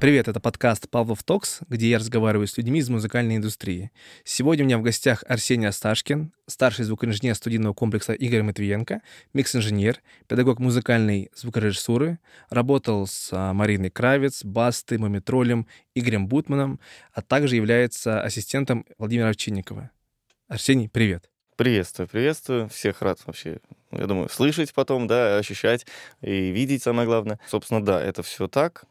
Привет, это подкаст Павлов Токс, где я разговариваю с людьми из музыкальной индустрии. Сегодня у меня в гостях Арсений Асташкин, старший звукоинженер студийного комплекса Игорь Матвиенко, микс-инженер, педагог музыкальной звукорежиссуры, работал с а, Мариной Кравец, Басты, Мумитролем, Игорем Бутманом, а также является ассистентом Владимира Овчинникова. Арсений, привет. Приветствую, приветствую. Всех рад вообще, я думаю, слышать потом, да, ощущать и видеть, самое главное. Собственно, да, это все так.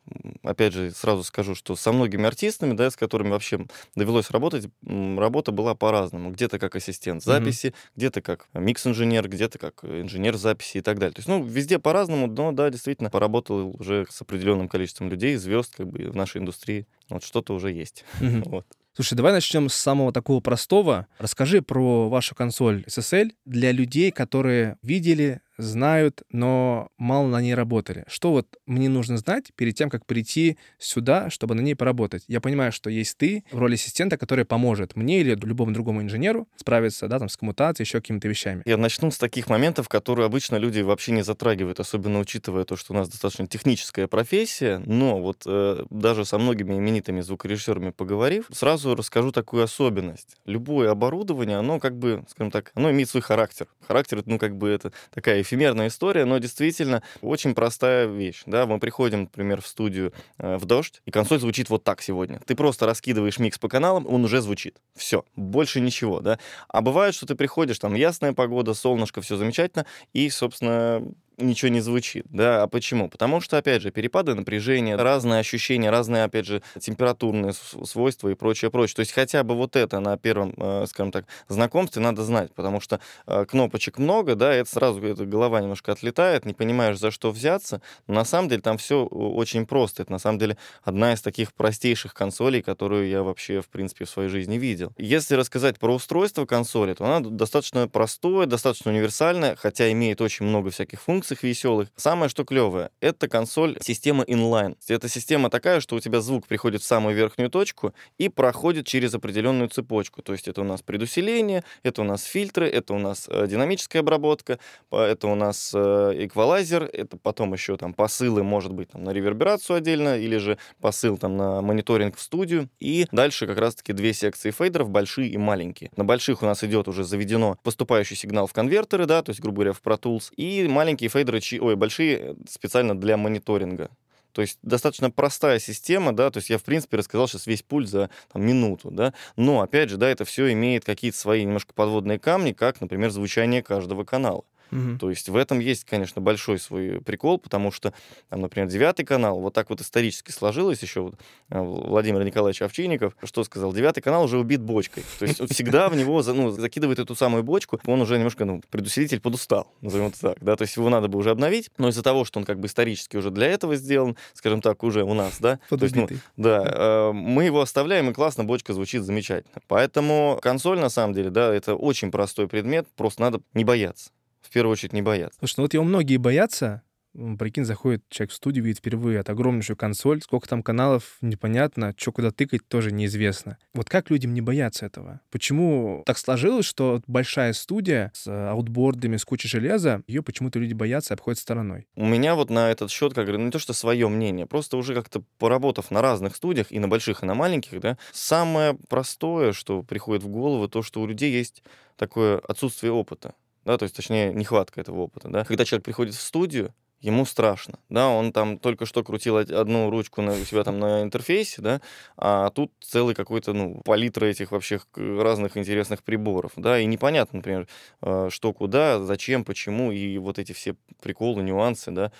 Опять же, сразу скажу, что со многими артистами, да, с которыми вообще довелось работать, работа была по-разному. Где-то как ассистент записи, mm-hmm. где-то как микс-инженер, где-то как инженер записи и так далее. То есть, ну, везде по-разному, но, да, действительно, поработал уже с определенным количеством людей, звезд, как бы, в нашей индустрии. Вот что-то уже есть. Mm-hmm. Вот. Слушай, давай начнем с самого такого простого. Расскажи про вашу консоль SSL для людей, которые видели, знают, но мало на ней работали. Что вот мне нужно знать перед тем, как прийти сюда, чтобы на ней поработать? Я понимаю, что есть ты в роли ассистента, который поможет мне или любому другому инженеру справиться, да, там, с коммутацией, еще какими-то вещами. Я начну с таких моментов, которые обычно люди вообще не затрагивают, особенно учитывая то, что у нас достаточно техническая профессия, но вот э, даже со многими именитыми звукорежиссерами поговорив, сразу расскажу такую особенность. Любое оборудование, оно как бы, скажем так, оно имеет свой характер. Характер, ну, как бы это такая эфемерная история, но действительно очень простая вещь. Да? Мы приходим, например, в студию э, в дождь, и консоль звучит вот так сегодня. Ты просто раскидываешь микс по каналам, он уже звучит. Все, больше ничего. Да? А бывает, что ты приходишь, там ясная погода, солнышко, все замечательно, и, собственно, ничего не звучит. Да, а почему? Потому что, опять же, перепады напряжения, разные ощущения, разные, опять же, температурные свойства и прочее, прочее. То есть хотя бы вот это на первом, э, скажем так, знакомстве надо знать, потому что э, кнопочек много, да, это сразу эта голова немножко отлетает, не понимаешь, за что взяться. Но на самом деле там все очень просто. Это на самом деле одна из таких простейших консолей, которую я вообще, в принципе, в своей жизни видел. Если рассказать про устройство консоли, то она достаточно простое, достаточно универсальное, хотя имеет очень много всяких функций, функциях веселых. Самое, что клевое, это консоль система inline. Эта система такая, что у тебя звук приходит в самую верхнюю точку и проходит через определенную цепочку. То есть это у нас предусиление, это у нас фильтры, это у нас э, динамическая обработка, это у нас э, эквалайзер, это потом еще там посылы, может быть, там, на реверберацию отдельно, или же посыл там на мониторинг в студию. И дальше как раз-таки две секции фейдеров, большие и маленькие. На больших у нас идет уже заведено поступающий сигнал в конвертеры, да, то есть, грубо говоря, в Pro Tools, и маленькие фейдеры, ой, большие э, специально для мониторинга. То есть достаточно простая система, да, то есть я, в принципе, рассказал сейчас весь пульт за там, минуту, да, но, опять же, да, это все имеет какие-то свои немножко подводные камни, как, например, звучание каждого канала. Угу. То есть в этом есть, конечно, большой свой прикол, потому что, там, например, девятый канал, вот так вот исторически сложилось еще вот, э, Владимир Николаевич Овчинников, что сказал, девятый канал уже убит бочкой. То есть вот всегда в него ну, закидывает эту самую бочку, он уже немножко, ну, предусилитель подустал, назовем это так, да, то есть его надо бы уже обновить, но из-за того, что он как бы исторически уже для этого сделан, скажем так, уже у нас, да, то есть, ну, да, э, мы его оставляем, и классно, бочка звучит замечательно. Поэтому консоль, на самом деле, да, это очень простой предмет, просто надо не бояться в первую очередь не бояться. Слушай, ну вот его многие боятся, Прикинь, заходит человек в студию, видит впервые от огромнейшую консоль, сколько там каналов, непонятно, что куда тыкать, тоже неизвестно. Вот как людям не бояться этого? Почему так сложилось, что большая студия с аутбордами, с кучей железа, ее почему-то люди боятся и обходят стороной? У меня вот на этот счет, как говорю, не то что свое мнение, просто уже как-то поработав на разных студиях, и на больших, и на маленьких, да, самое простое, что приходит в голову, то, что у людей есть такое отсутствие опыта да, то есть, точнее, нехватка этого опыта, да. Когда человек приходит в студию, ему страшно, да, он там только что крутил одну ручку на, у себя там на интерфейсе, да, а тут целый какой-то, ну, палитра этих вообще разных интересных приборов, да, и непонятно, например, э, что куда, зачем, почему, и вот эти все приколы, нюансы, да,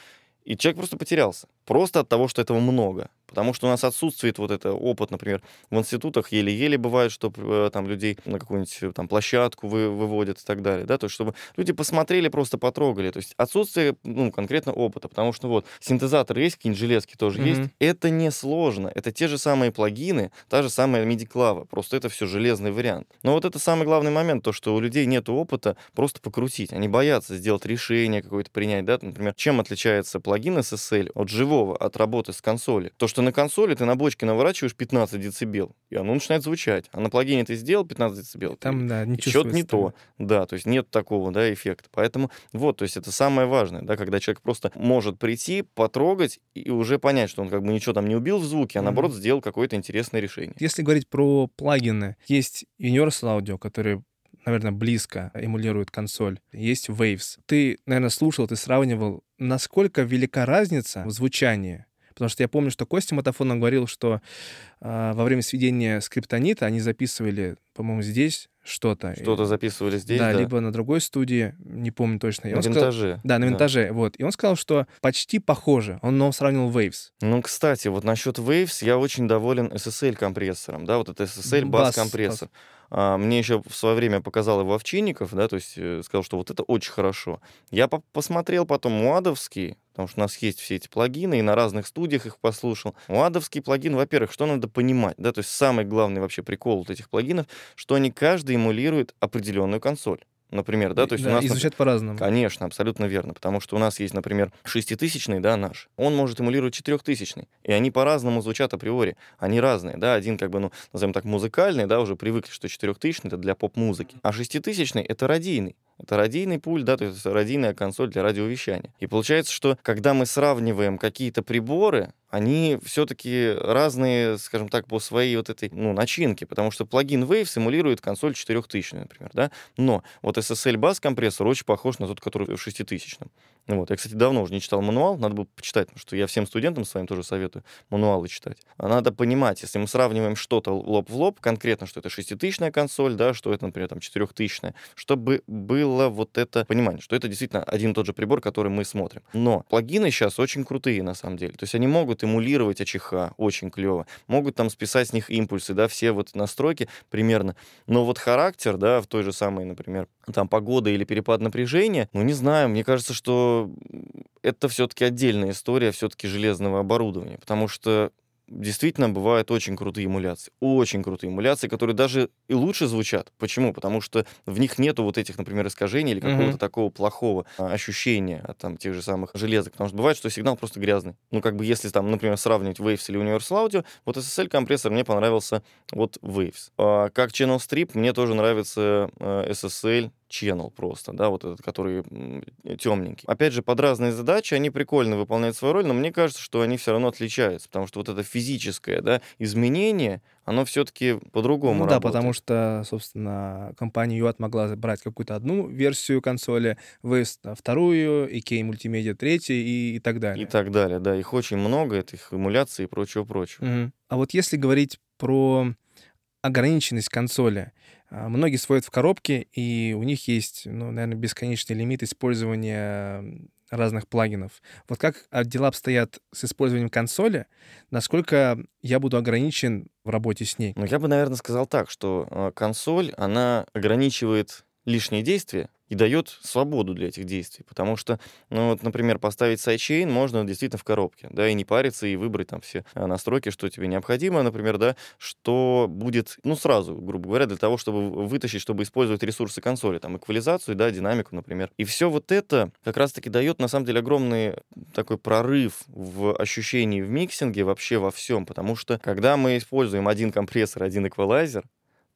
и человек просто потерялся, просто от того, что этого много. Потому что у нас отсутствует вот это опыт, например, в институтах еле-еле бывает, что э, там людей на какую-нибудь э, там площадку вы, выводят и так далее, да, то есть чтобы люди посмотрели, просто потрогали, то есть отсутствие, ну, конкретно опыта, потому что вот синтезатор есть, какие-нибудь железки тоже mm-hmm. есть, это не сложно, это те же самые плагины, та же самая MIDI-клава, просто это все железный вариант. Но вот это самый главный момент, то, что у людей нет опыта просто покрутить, они боятся сделать решение какое-то принять, да, например, чем отличается плагин SSL от живого другого от работы с консоли. То, что на консоли ты на бочке наворачиваешь 15 децибел, и оно начинает звучать. А на плагине ты сделал 15 децибел. Там, да, не Что-то не то. Да, то есть нет такого, да, эффекта. Поэтому вот, то есть это самое важное, да, когда человек просто может прийти, потрогать и уже понять, что он как бы ничего там не убил в звуке, а наоборот сделал какое-то интересное решение. Если говорить про плагины, есть Universal Audio, который наверное, близко эмулирует консоль. Есть Waves. Ты, наверное, слушал, ты сравнивал, насколько велика разница в звучании Потому что я помню, что Костя Матафон нам говорил, что э, во время сведения скриптонита они записывали, по-моему, здесь что-то. Что-то записывали здесь, да, да, либо на другой студии, не помню точно. И на винтаже. Сказал, да, на винтаже, да. вот. И он сказал, что почти похоже. Он но сравнил Waves. Ну, кстати, вот насчет Waves я очень доволен SSL-компрессором, да, вот это SSL-бас-компрессор. А, мне еще в свое время показал его Овчинников, да, то есть э, сказал, что вот это очень хорошо. Я по посмотрел потом Муадовский, потому что у нас есть все эти плагины, и на разных студиях их послушал. Муадовский плагин, во-первых, что надо понимать, да, то есть самый главный вообще прикол вот этих плагинов, что они каждый эмулирует определенную консоль например, да, то есть да, у нас... И звучат по-разному. Конечно, абсолютно верно, потому что у нас есть, например, шеститысячный, да, наш, он может эмулировать четырехтысячный, и они по-разному звучат априори, они разные, да, один как бы, ну, назовем так, музыкальный, да, уже привыкли, что четырехтысячный это для поп-музыки, а шеститысячный это радийный, это радийный пульт, да, то есть радийная консоль для радиовещания. И получается, что когда мы сравниваем какие-то приборы, они все-таки разные, скажем так, по своей вот этой, ну, начинке, потому что плагин Wave симулирует консоль 4000, например, да, но вот SSL Bass компрессор очень похож на тот, который в 6000. Вот. Я, кстати, давно уже не читал мануал, надо было почитать, потому что я всем студентам своим тоже советую мануалы читать. А надо понимать, если мы сравниваем что-то лоб в лоб, конкретно, что это 6000 консоль, да, что это, например, там 4000, чтобы было вот это понимание, что это действительно один и тот же прибор, который мы смотрим. Но плагины сейчас очень крутые, на самом деле. То есть они могут эмулировать АЧХ, очень клево, могут там списать с них импульсы, да, все вот настройки примерно. Но вот характер, да, в той же самой, например, там погода или перепад напряжения, ну не знаю, мне кажется, что это все-таки отдельная история все-таки железного оборудования, потому что действительно бывают очень крутые эмуляции. Очень крутые эмуляции, которые даже и лучше звучат. Почему? Потому что в них нету вот этих, например, искажений или какого-то mm-hmm. такого плохого а, ощущения от там, тех же самых железок. Потому что бывает, что сигнал просто грязный. Ну, как бы если там, например, сравнивать Waves или Universal Audio, вот SSL-компрессор мне понравился вот Waves. А, как Channel Strip мне тоже нравится а, SSL channel просто, да, вот этот, который темненький. Опять же, под разные задачи они прикольно выполняют свою роль, но мне кажется, что они все равно отличаются, потому что вот это физическое, да, изменение, оно все-таки по-другому ну, работает. да, потому что, собственно, компания UAT могла брать какую-то одну версию консоли, West вторую, IK мультимедиа третью и, и так далее. И так далее, да. Их очень много, этих эмуляций и прочего-прочего. Угу. А вот если говорить про ограниченность консоли, многие сводят в коробке, и у них есть, ну, наверное, бесконечный лимит использования разных плагинов. Вот как дела обстоят с использованием консоли, насколько я буду ограничен в работе с ней? Ну, я бы, наверное, сказал так, что а, консоль, она ограничивает лишние действия, и дает свободу для этих действий. Потому что, ну вот, например, поставить sidechain можно действительно в коробке, да, и не париться, и выбрать там все а, настройки, что тебе необходимо, например, да, что будет, ну, сразу, грубо говоря, для того, чтобы вытащить, чтобы использовать ресурсы консоли, там, эквализацию, да, динамику, например. И все вот это как раз-таки дает, на самом деле, огромный такой прорыв в ощущении в миксинге вообще во всем, потому что, когда мы используем один компрессор, один эквалайзер,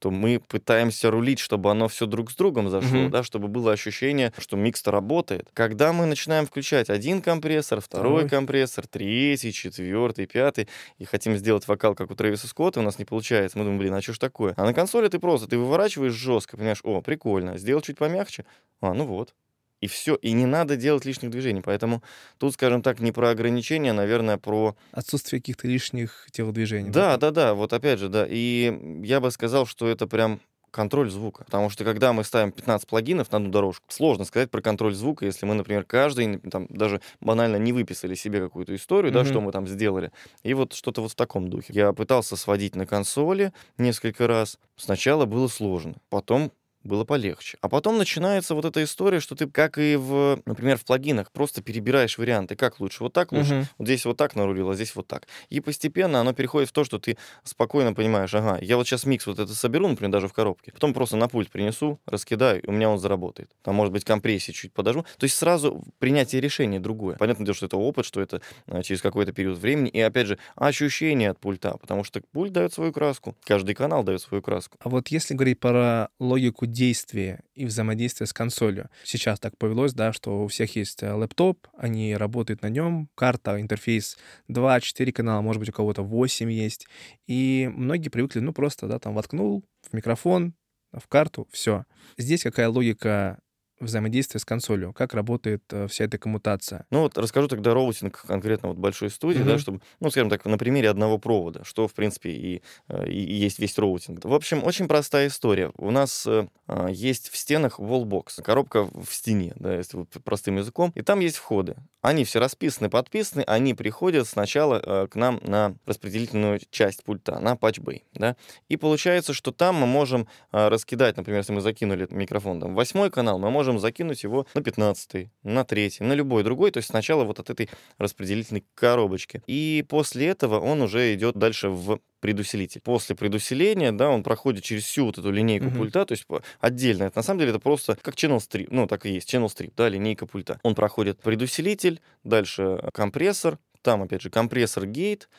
то мы пытаемся рулить, чтобы оно все друг с другом зашло, mm-hmm. да, чтобы было ощущение, что микс работает. Когда мы начинаем включать один компрессор, второй, второй компрессор, третий, четвертый, пятый, и хотим сделать вокал, как у Трэвиса Скотта, у нас не получается. Мы думаем, блин, а что ж такое? А на консоли ты просто, ты выворачиваешь жестко, понимаешь, о, прикольно, сделал чуть помягче, а, ну вот, и все. И не надо делать лишних движений. Поэтому тут, скажем так, не про ограничения, наверное, про... Отсутствие каких-то лишних телодвижений. Да, да, да, вот опять же, да. И я бы сказал, что это прям контроль звука. Потому что когда мы ставим 15 плагинов на одну дорожку, сложно сказать про контроль звука, если мы, например, каждый там даже банально не выписали себе какую-то историю, mm-hmm. да, что мы там сделали. И вот что-то вот в таком духе. Я пытался сводить на консоли несколько раз. Сначала было сложно, потом было полегче. А потом начинается вот эта история, что ты, как и в, например, в плагинах, просто перебираешь варианты, как лучше, вот так лучше, uh-huh. вот здесь вот так нарулил, а здесь вот так. И постепенно оно переходит в то, что ты спокойно понимаешь, ага, я вот сейчас микс вот это соберу, например, даже в коробке, потом просто на пульт принесу, раскидаю, и у меня он заработает. Там, может быть, компрессии чуть подожму. То есть сразу принятие решения другое. Понятно дело, что это опыт, что это а, через какой-то период времени. И, опять же, ощущение от пульта, потому что пульт дает свою краску, каждый канал дает свою краску. А вот если говорить про логику действия и взаимодействия с консолью, сейчас так повелось, да, что у всех есть э, лэптоп, они работают на нем, карта, интерфейс 2-4 канала, может быть, у кого-то 8 есть, и многие привыкли, ну, просто, да, там воткнул в микрофон, в карту, все. Здесь какая логика взаимодействие с консолью? Как работает э, вся эта коммутация? Ну вот расскажу тогда routing конкретно вот большой студии, mm-hmm. да, чтобы, ну, скажем так, на примере одного провода, что, в принципе, и, э, и, и есть весь роутинг. В общем, очень простая история. У нас э, а, есть в стенах wallbox, коробка в стене, да, если вот простым языком, и там есть входы. Они все расписаны, подписаны, они приходят сначала э, к нам на распределительную часть пульта, на патчбей, да, и получается, что там мы можем э, раскидать, например, если мы закинули микрофон там, восьмой канал, мы можем можем закинуть его на 15 на 3 на любой другой, то есть сначала вот от этой распределительной коробочки. И после этого он уже идет дальше в предусилитель. После предусиления, да, он проходит через всю вот эту линейку uh-huh. пульта, то есть отдельно. Это, на самом деле это просто как channel strip, ну, так и есть, channel strip, да, линейка пульта. Он проходит предусилитель, дальше компрессор, там, опять же, компрессор гейт,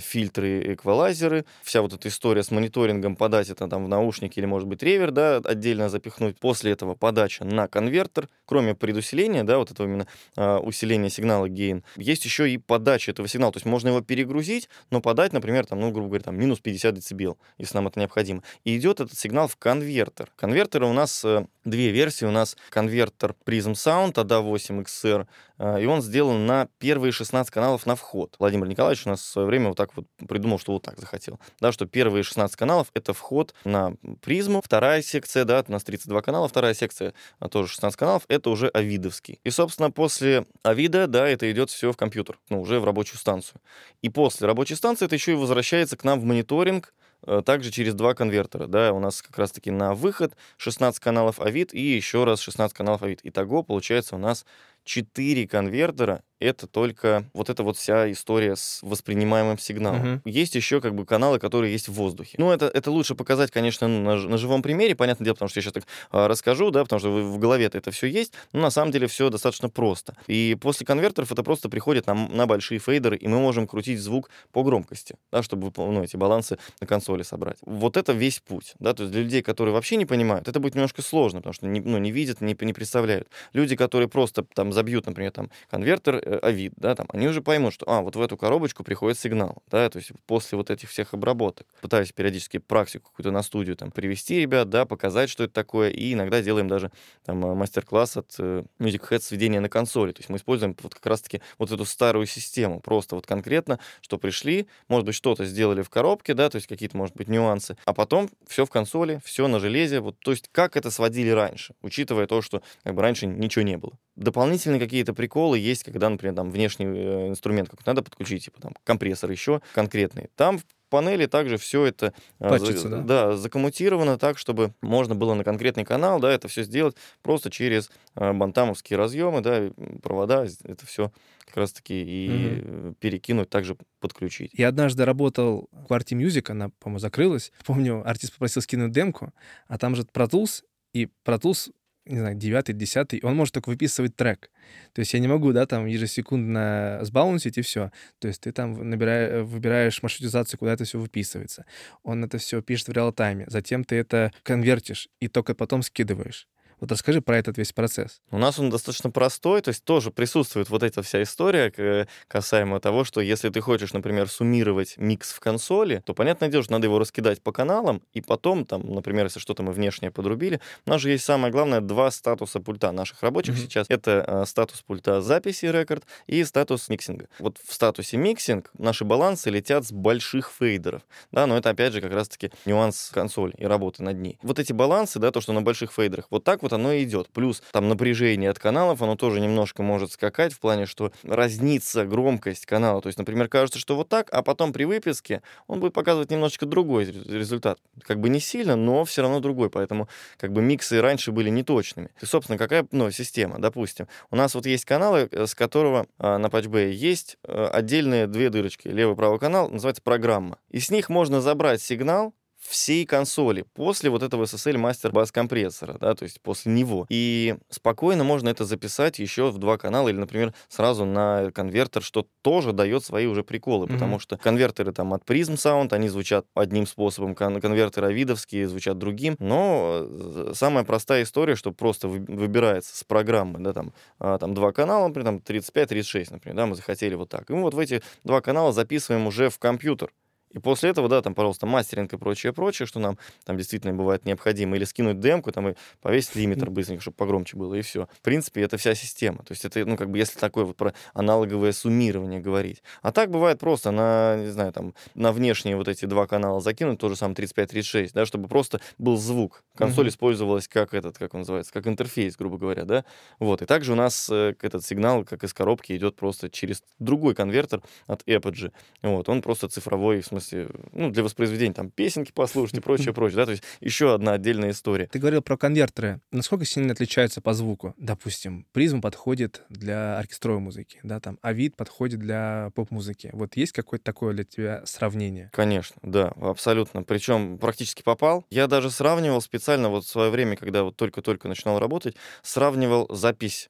фильтры, эквалайзеры, вся вот эта история с мониторингом, подать это там в наушники или, может быть, ревер, да, отдельно запихнуть. После этого подача на конвертер, кроме предусиления, да, вот этого именно э, усиления сигнала гейн, есть еще и подача этого сигнала, то есть можно его перегрузить, но подать, например, там, ну, грубо говоря, там, минус 50 дБ, если нам это необходимо. И идет этот сигнал в конвертер. Конвертеры у нас э, две версии. У нас конвертер Prism Sound ADA8XR, э, и он сделан на первые 16 каналов на вход. Владимир Николаевич у нас в свое время вот так вот придумал, что вот так захотел. Да, что первые 16 каналов — это вход на призму. Вторая секция, да, у нас 32 канала, вторая секция а тоже 16 каналов, это уже авидовский. И, собственно, после авида, да, это идет все в компьютер, ну, уже в рабочую станцию. И после рабочей станции это еще и возвращается к нам в мониторинг, Э, также через два конвертера, да, у нас как раз-таки на выход 16 каналов авид и еще раз 16 каналов авид. Итого получается у нас 4 конвертера это только вот эта вот вся история с воспринимаемым сигналом. Uh-huh. Есть еще как бы каналы, которые есть в воздухе. Ну, это, это лучше показать, конечно, на, на живом примере, понятное дело, потому что я сейчас так а, расскажу, да, потому что в, в голове-то это все есть, но на самом деле все достаточно просто. И после конвертеров это просто приходит на, на большие фейдеры, и мы можем крутить звук по громкости, да, чтобы ну, эти балансы на консоли собрать. Вот это весь путь, да, то есть для людей, которые вообще не понимают, это будет немножко сложно, потому что не, ну, не видят, не, не представляют. Люди, которые просто там забьют, например, там конвертер Э, Авид, да, там, они уже поймут, что, а, вот в эту коробочку приходит сигнал, да, то есть после вот этих всех обработок. Пытаюсь периодически практику какую-то на студию там привести ребят, да, показать, что это такое, и иногда делаем даже там э, мастер-класс от э, Music Head сведения на консоли, то есть мы используем вот как раз-таки вот эту старую систему, просто вот конкретно, что пришли, может быть, что-то сделали в коробке, да, то есть какие-то, может быть, нюансы, а потом все в консоли, все на железе, вот, то есть как это сводили раньше, учитывая то, что как бы раньше ничего не было. Дополнительные какие-то приколы есть, когда, например, там внешний э, инструмент как надо подключить, типа там компрессор еще конкретный. Там в панели также все это э, Патчится, да? Да, закоммутировано так, чтобы можно было на конкретный канал, да, это все сделать просто через э, бантамовские разъемы, да, провода, это все как раз-таки и угу. перекинуть, также подключить. Я однажды работал в Quarty Music, она, по-моему, закрылась. Помню, артист попросил скинуть демку, а там же Tools, и Tools не знаю, девятый, десятый, он может только выписывать трек. То есть я не могу, да, там ежесекундно сбалансить и все. То есть ты там набираешь, выбираешь маршрутизацию, куда это все выписывается. Он это все пишет в real-time е. Затем ты это конвертишь и только потом скидываешь. Вот расскажи про этот весь процесс. У нас он достаточно простой, то есть тоже присутствует вот эта вся история касаемо того, что если ты хочешь, например, суммировать микс в консоли, то, понятное дело, что надо его раскидать по каналам, и потом, там, например, если что-то мы внешнее подрубили, у нас же есть самое главное два статуса пульта наших рабочих mm-hmm. сейчас. Это э, статус пульта записи рекорд и статус mixing а. Вот в статусе mixing наши балансы летят с больших фейдеров, да, но это опять же как раз-таки нюанс консоли и работы над ней. Вот эти балансы, да, то, что на больших фейдерах, вот так вот вот оно и идет. Плюс там напряжение от каналов, оно тоже немножко может скакать в плане, что разнится громкость канала. То есть, например, кажется, что вот так, а потом при выписке он будет показывать немножечко другой результат. Как бы не сильно, но все равно другой. Поэтому как бы миксы раньше были неточными. И, собственно, какая ну, система? Допустим, у нас вот есть каналы, э, с которого э, на Patchbay есть э, отдельные две дырочки. Левый правый канал называется программа. И с них можно забрать сигнал всей консоли после вот этого SSL Master Bus компрессора, да, то есть после него. И спокойно можно это записать еще в два канала или, например, сразу на конвертер, что тоже дает свои уже приколы, mm-hmm. потому что конвертеры там от Prism Sound, они звучат одним способом, кон- конвертеры авидовские звучат другим, но э, самая простая история, что просто вы- выбирается с программы, да, там, а, там два канала, например, там 35-36, например, да, мы захотели вот так. И мы вот в эти два канала записываем уже в компьютер. И после этого, да, там, пожалуйста, мастеринг и прочее, прочее, что нам там действительно бывает необходимо. Или скинуть демку, там, и повесить лимитер быстренько, чтобы погромче было, и все. В принципе, это вся система. То есть это, ну, как бы, если такое вот про аналоговое суммирование говорить. А так бывает просто на, не знаю, там, на внешние вот эти два канала закинуть, то же самое 35-36, да, чтобы просто был звук. Консоль mm-hmm. использовалась как этот, как он называется, как интерфейс, грубо говоря, да. Вот. И также у нас э, этот сигнал, как из коробки, идет просто через другой конвертер от Apogee. Вот. Он просто цифровой, в смысле, смысле, ну, для воспроизведения, там, песенки послушать и прочее, прочее, да, то есть еще одна отдельная история. Ты говорил про конвертеры. Насколько сильно отличаются по звуку? Допустим, призм подходит для оркестровой музыки, да, там, а вид подходит для поп-музыки. Вот есть какое-то такое для тебя сравнение? Конечно, да, абсолютно. Причем практически попал. Я даже сравнивал специально вот в свое время, когда вот только-только начинал работать, сравнивал запись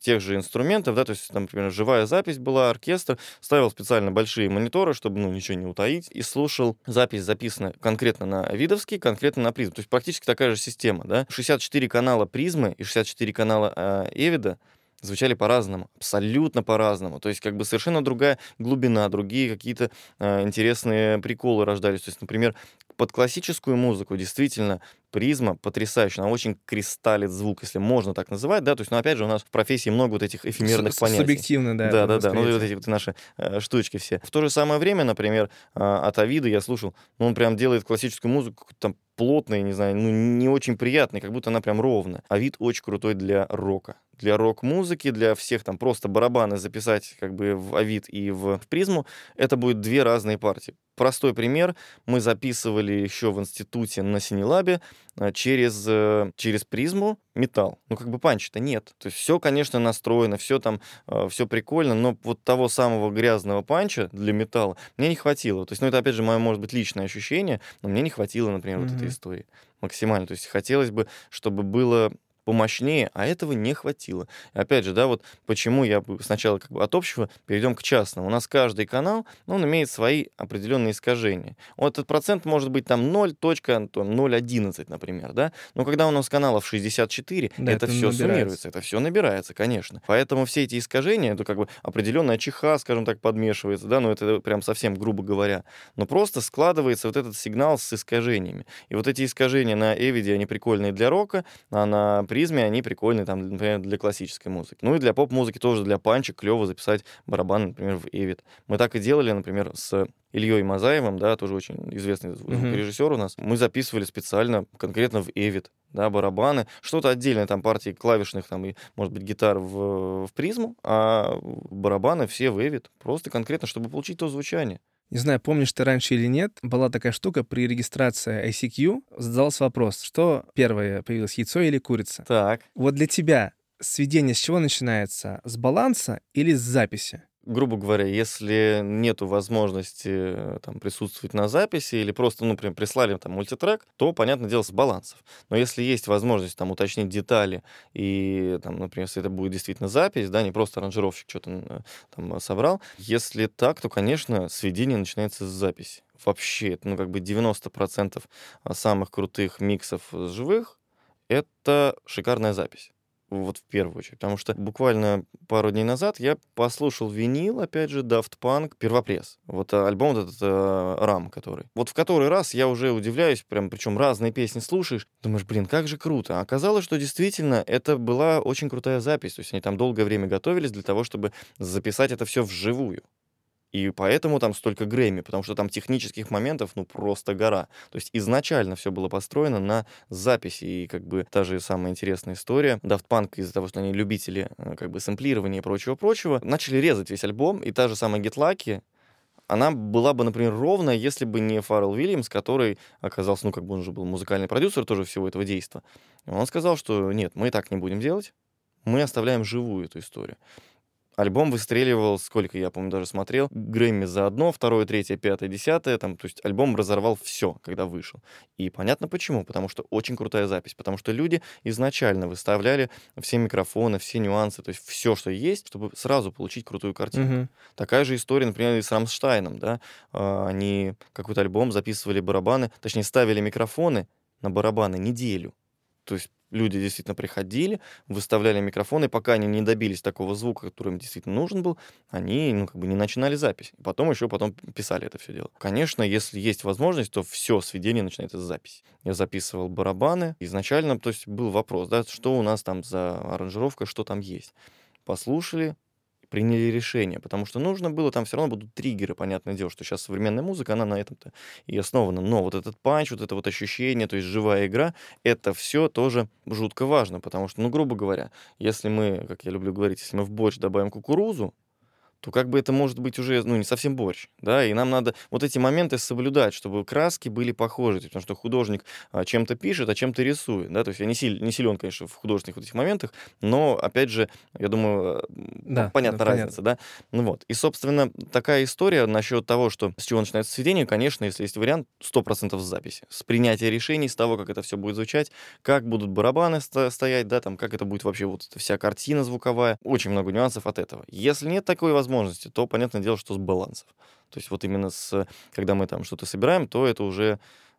тех же инструментов, да, то есть, там, например, живая запись была, оркестр, ставил специально большие мониторы, чтобы, ну, ничего не утаить, и слушал запись, записанная конкретно на видовский, конкретно на призм. То есть практически такая же система, да. 64 канала призмы и 64 канала э, Эвида звучали по-разному, абсолютно по-разному. То есть как бы совершенно другая глубина, другие какие-то э, интересные приколы рождались. То есть, например, под классическую музыку действительно призма потрясающая, она очень кристаллит звук, если можно так называть, да, то есть, но опять же у нас в профессии много вот этих эфемерных С понятий. Субъективно, да. Да, да, да, ну вот эти вот наши э, штучки все. В то же самое время, например, э, от Авида я слушал, ну он прям делает классическую музыку, там плотная, не знаю, ну не очень приятная, как будто она прям ровная. А вид очень крутой для рока. Для рок-музыки, для всех там просто барабаны записать как бы в Авид и в, в призму, это будет две разные партии. Простой пример. Мы записывали еще в институте на Синелабе э, через, э, через призму металл. Ну, как бы панча-то нет. То есть все, конечно, настроено, все там, э, все прикольно, но вот того самого грязного панча для металла мне не хватило. То есть, ну, это, опять же, мое, может быть, личное ощущение, но мне не хватило, например, mm-hmm. вот этой истории максимально. То есть хотелось бы, чтобы было помощнее, а этого не хватило. И опять же, да, вот почему я сначала как бы от общего перейдем к частному. У нас каждый канал, ну, он имеет свои определенные искажения. Вот этот процент может быть там 0.011, например, да, но когда у нас каналов 64, да, это, это все набирается. суммируется, это все набирается, конечно. Поэтому все эти искажения, это как бы определенная чеха, скажем так, подмешивается, да, но это прям совсем грубо говоря, но просто складывается вот этот сигнал с искажениями. И вот эти искажения на Эвиде, они прикольные для рока, а на призме они прикольные, там, например, для классической музыки. Ну и для поп-музыки тоже, для панчик клево записать барабан, например, в Эвид. Мы так и делали, например, с Ильей Мазаевым, да, тоже очень известный звукорежиссер mm-hmm. у нас. Мы записывали специально конкретно в Эвид, да, барабаны, что-то отдельное, там партии клавишных, там и, может быть, гитар в, в призму, а барабаны все в Эвид, просто конкретно, чтобы получить то звучание. Не знаю, помнишь ты раньше или нет, была такая штука при регистрации ICQ, задался вопрос, что первое появилось, яйцо или курица? Так. Вот для тебя сведение с чего начинается? С баланса или с записи? Грубо говоря, если нету возможности э, там, присутствовать на записи или просто, ну, например, прислали там мультитрек, то, понятное дело, с балансов. Но если есть возможность там уточнить детали и, там, например, если это будет действительно запись, да, не просто аранжировщик что-то э, там собрал, если так, то, конечно, сведение начинается с записи. Вообще, ну, как бы 90% самых крутых миксов живых — это шикарная запись вот в первую очередь. Потому что буквально пару дней назад я послушал винил, опять же, Daft Punk, первопресс. Вот э, альбом этот э, Рам, который. Вот в который раз я уже удивляюсь, прям, причем разные песни слушаешь, думаешь, блин, как же круто. А оказалось, что действительно это была очень крутая запись. То есть они там долгое время готовились для того, чтобы записать это все вживую. И поэтому там столько Грэмми, потому что там технических моментов, ну, просто гора. То есть изначально все было построено на записи. И как бы та же самая интересная история. Daft Punk из-за того, что они любители э, как бы сэмплирования и прочего-прочего, начали резать весь альбом. И та же самая Get Lucky, она была бы, например, ровная, если бы не Фаррелл Уильямс, который оказался, ну, как бы он же был музыкальный продюсер тоже всего этого действия. Он сказал, что нет, мы так не будем делать, мы оставляем живую эту историю. Альбом выстреливал, сколько я, помню, даже смотрел, Грэмми за одно, второе, третье, пятое, десятое, там, то есть альбом разорвал все, когда вышел. И понятно почему, потому что очень крутая запись, потому что люди изначально выставляли все микрофоны, все нюансы, то есть все, что есть, чтобы сразу получить крутую картинку. Мгм. Такая же история, например, и с Рамштайном, да, А, они какой-то альбом записывали барабаны, точнее, ставили микрофоны на барабаны неделю. То есть люди действительно приходили, выставляли микрофоны, пока они не добились такого звука, который им действительно нужен был, они, ну, как бы не начинали запись. И потом еще потом писали это все дело. Конечно, если есть возможность, то все сведение начинается с записи. Я записывал барабаны. Изначально, то есть был вопрос, да, что у нас там за аранжировка, что там есть. Послушали, приняли решение, потому что нужно было, там все равно будут триггеры, понятное дело, что сейчас современная музыка, она на этом-то и основана. Но вот этот панч, вот это вот ощущение, то есть живая игра, это все тоже жутко важно, потому что, ну, грубо говоря, если мы, как я люблю говорить, если мы в борщ добавим кукурузу, то как бы это может быть уже, ну, не совсем борщ, да, и нам надо вот эти моменты соблюдать, чтобы краски были похожи, потому что художник а, чем-то пишет, а чем-то рисует, да, то есть я не, силь, не силен, конечно, в художественных вот этих моментах, но, опять же, я думаю, Да, понятна да, разница, да, ну вот, и, собственно, такая история насчет того, что с чего начинается сведение, конечно, если есть вариант, 100% с записи, с принятия решений, с того, как это все будет звучать, как будут барабаны сто- стоять, да, там, как это будет вообще вот вся картина звуковая, очень много нюансов от этого. Если нет такой возможности, то понятное дело, что с балансов. То есть вот именно с, когда мы там что-то собираем, то это уже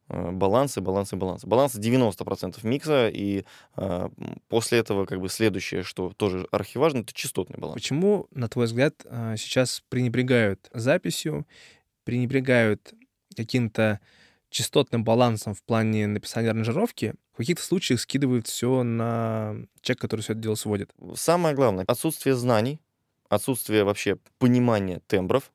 э, балансы, балансы, балансы. Баланс 90% микса, и э, после этого как бы следующее, что тоже архиважно, это частотный баланс. Почему, на твой взгляд, а, сейчас пренебрегают записью, пренебрегают каким-то частотным балансом в плане написания аранжировки, в каких-то случаях скидывают все на человека, который все это дело сводит? Самое главное, отсутствие знаний, отсутствие вообще понимания тембров.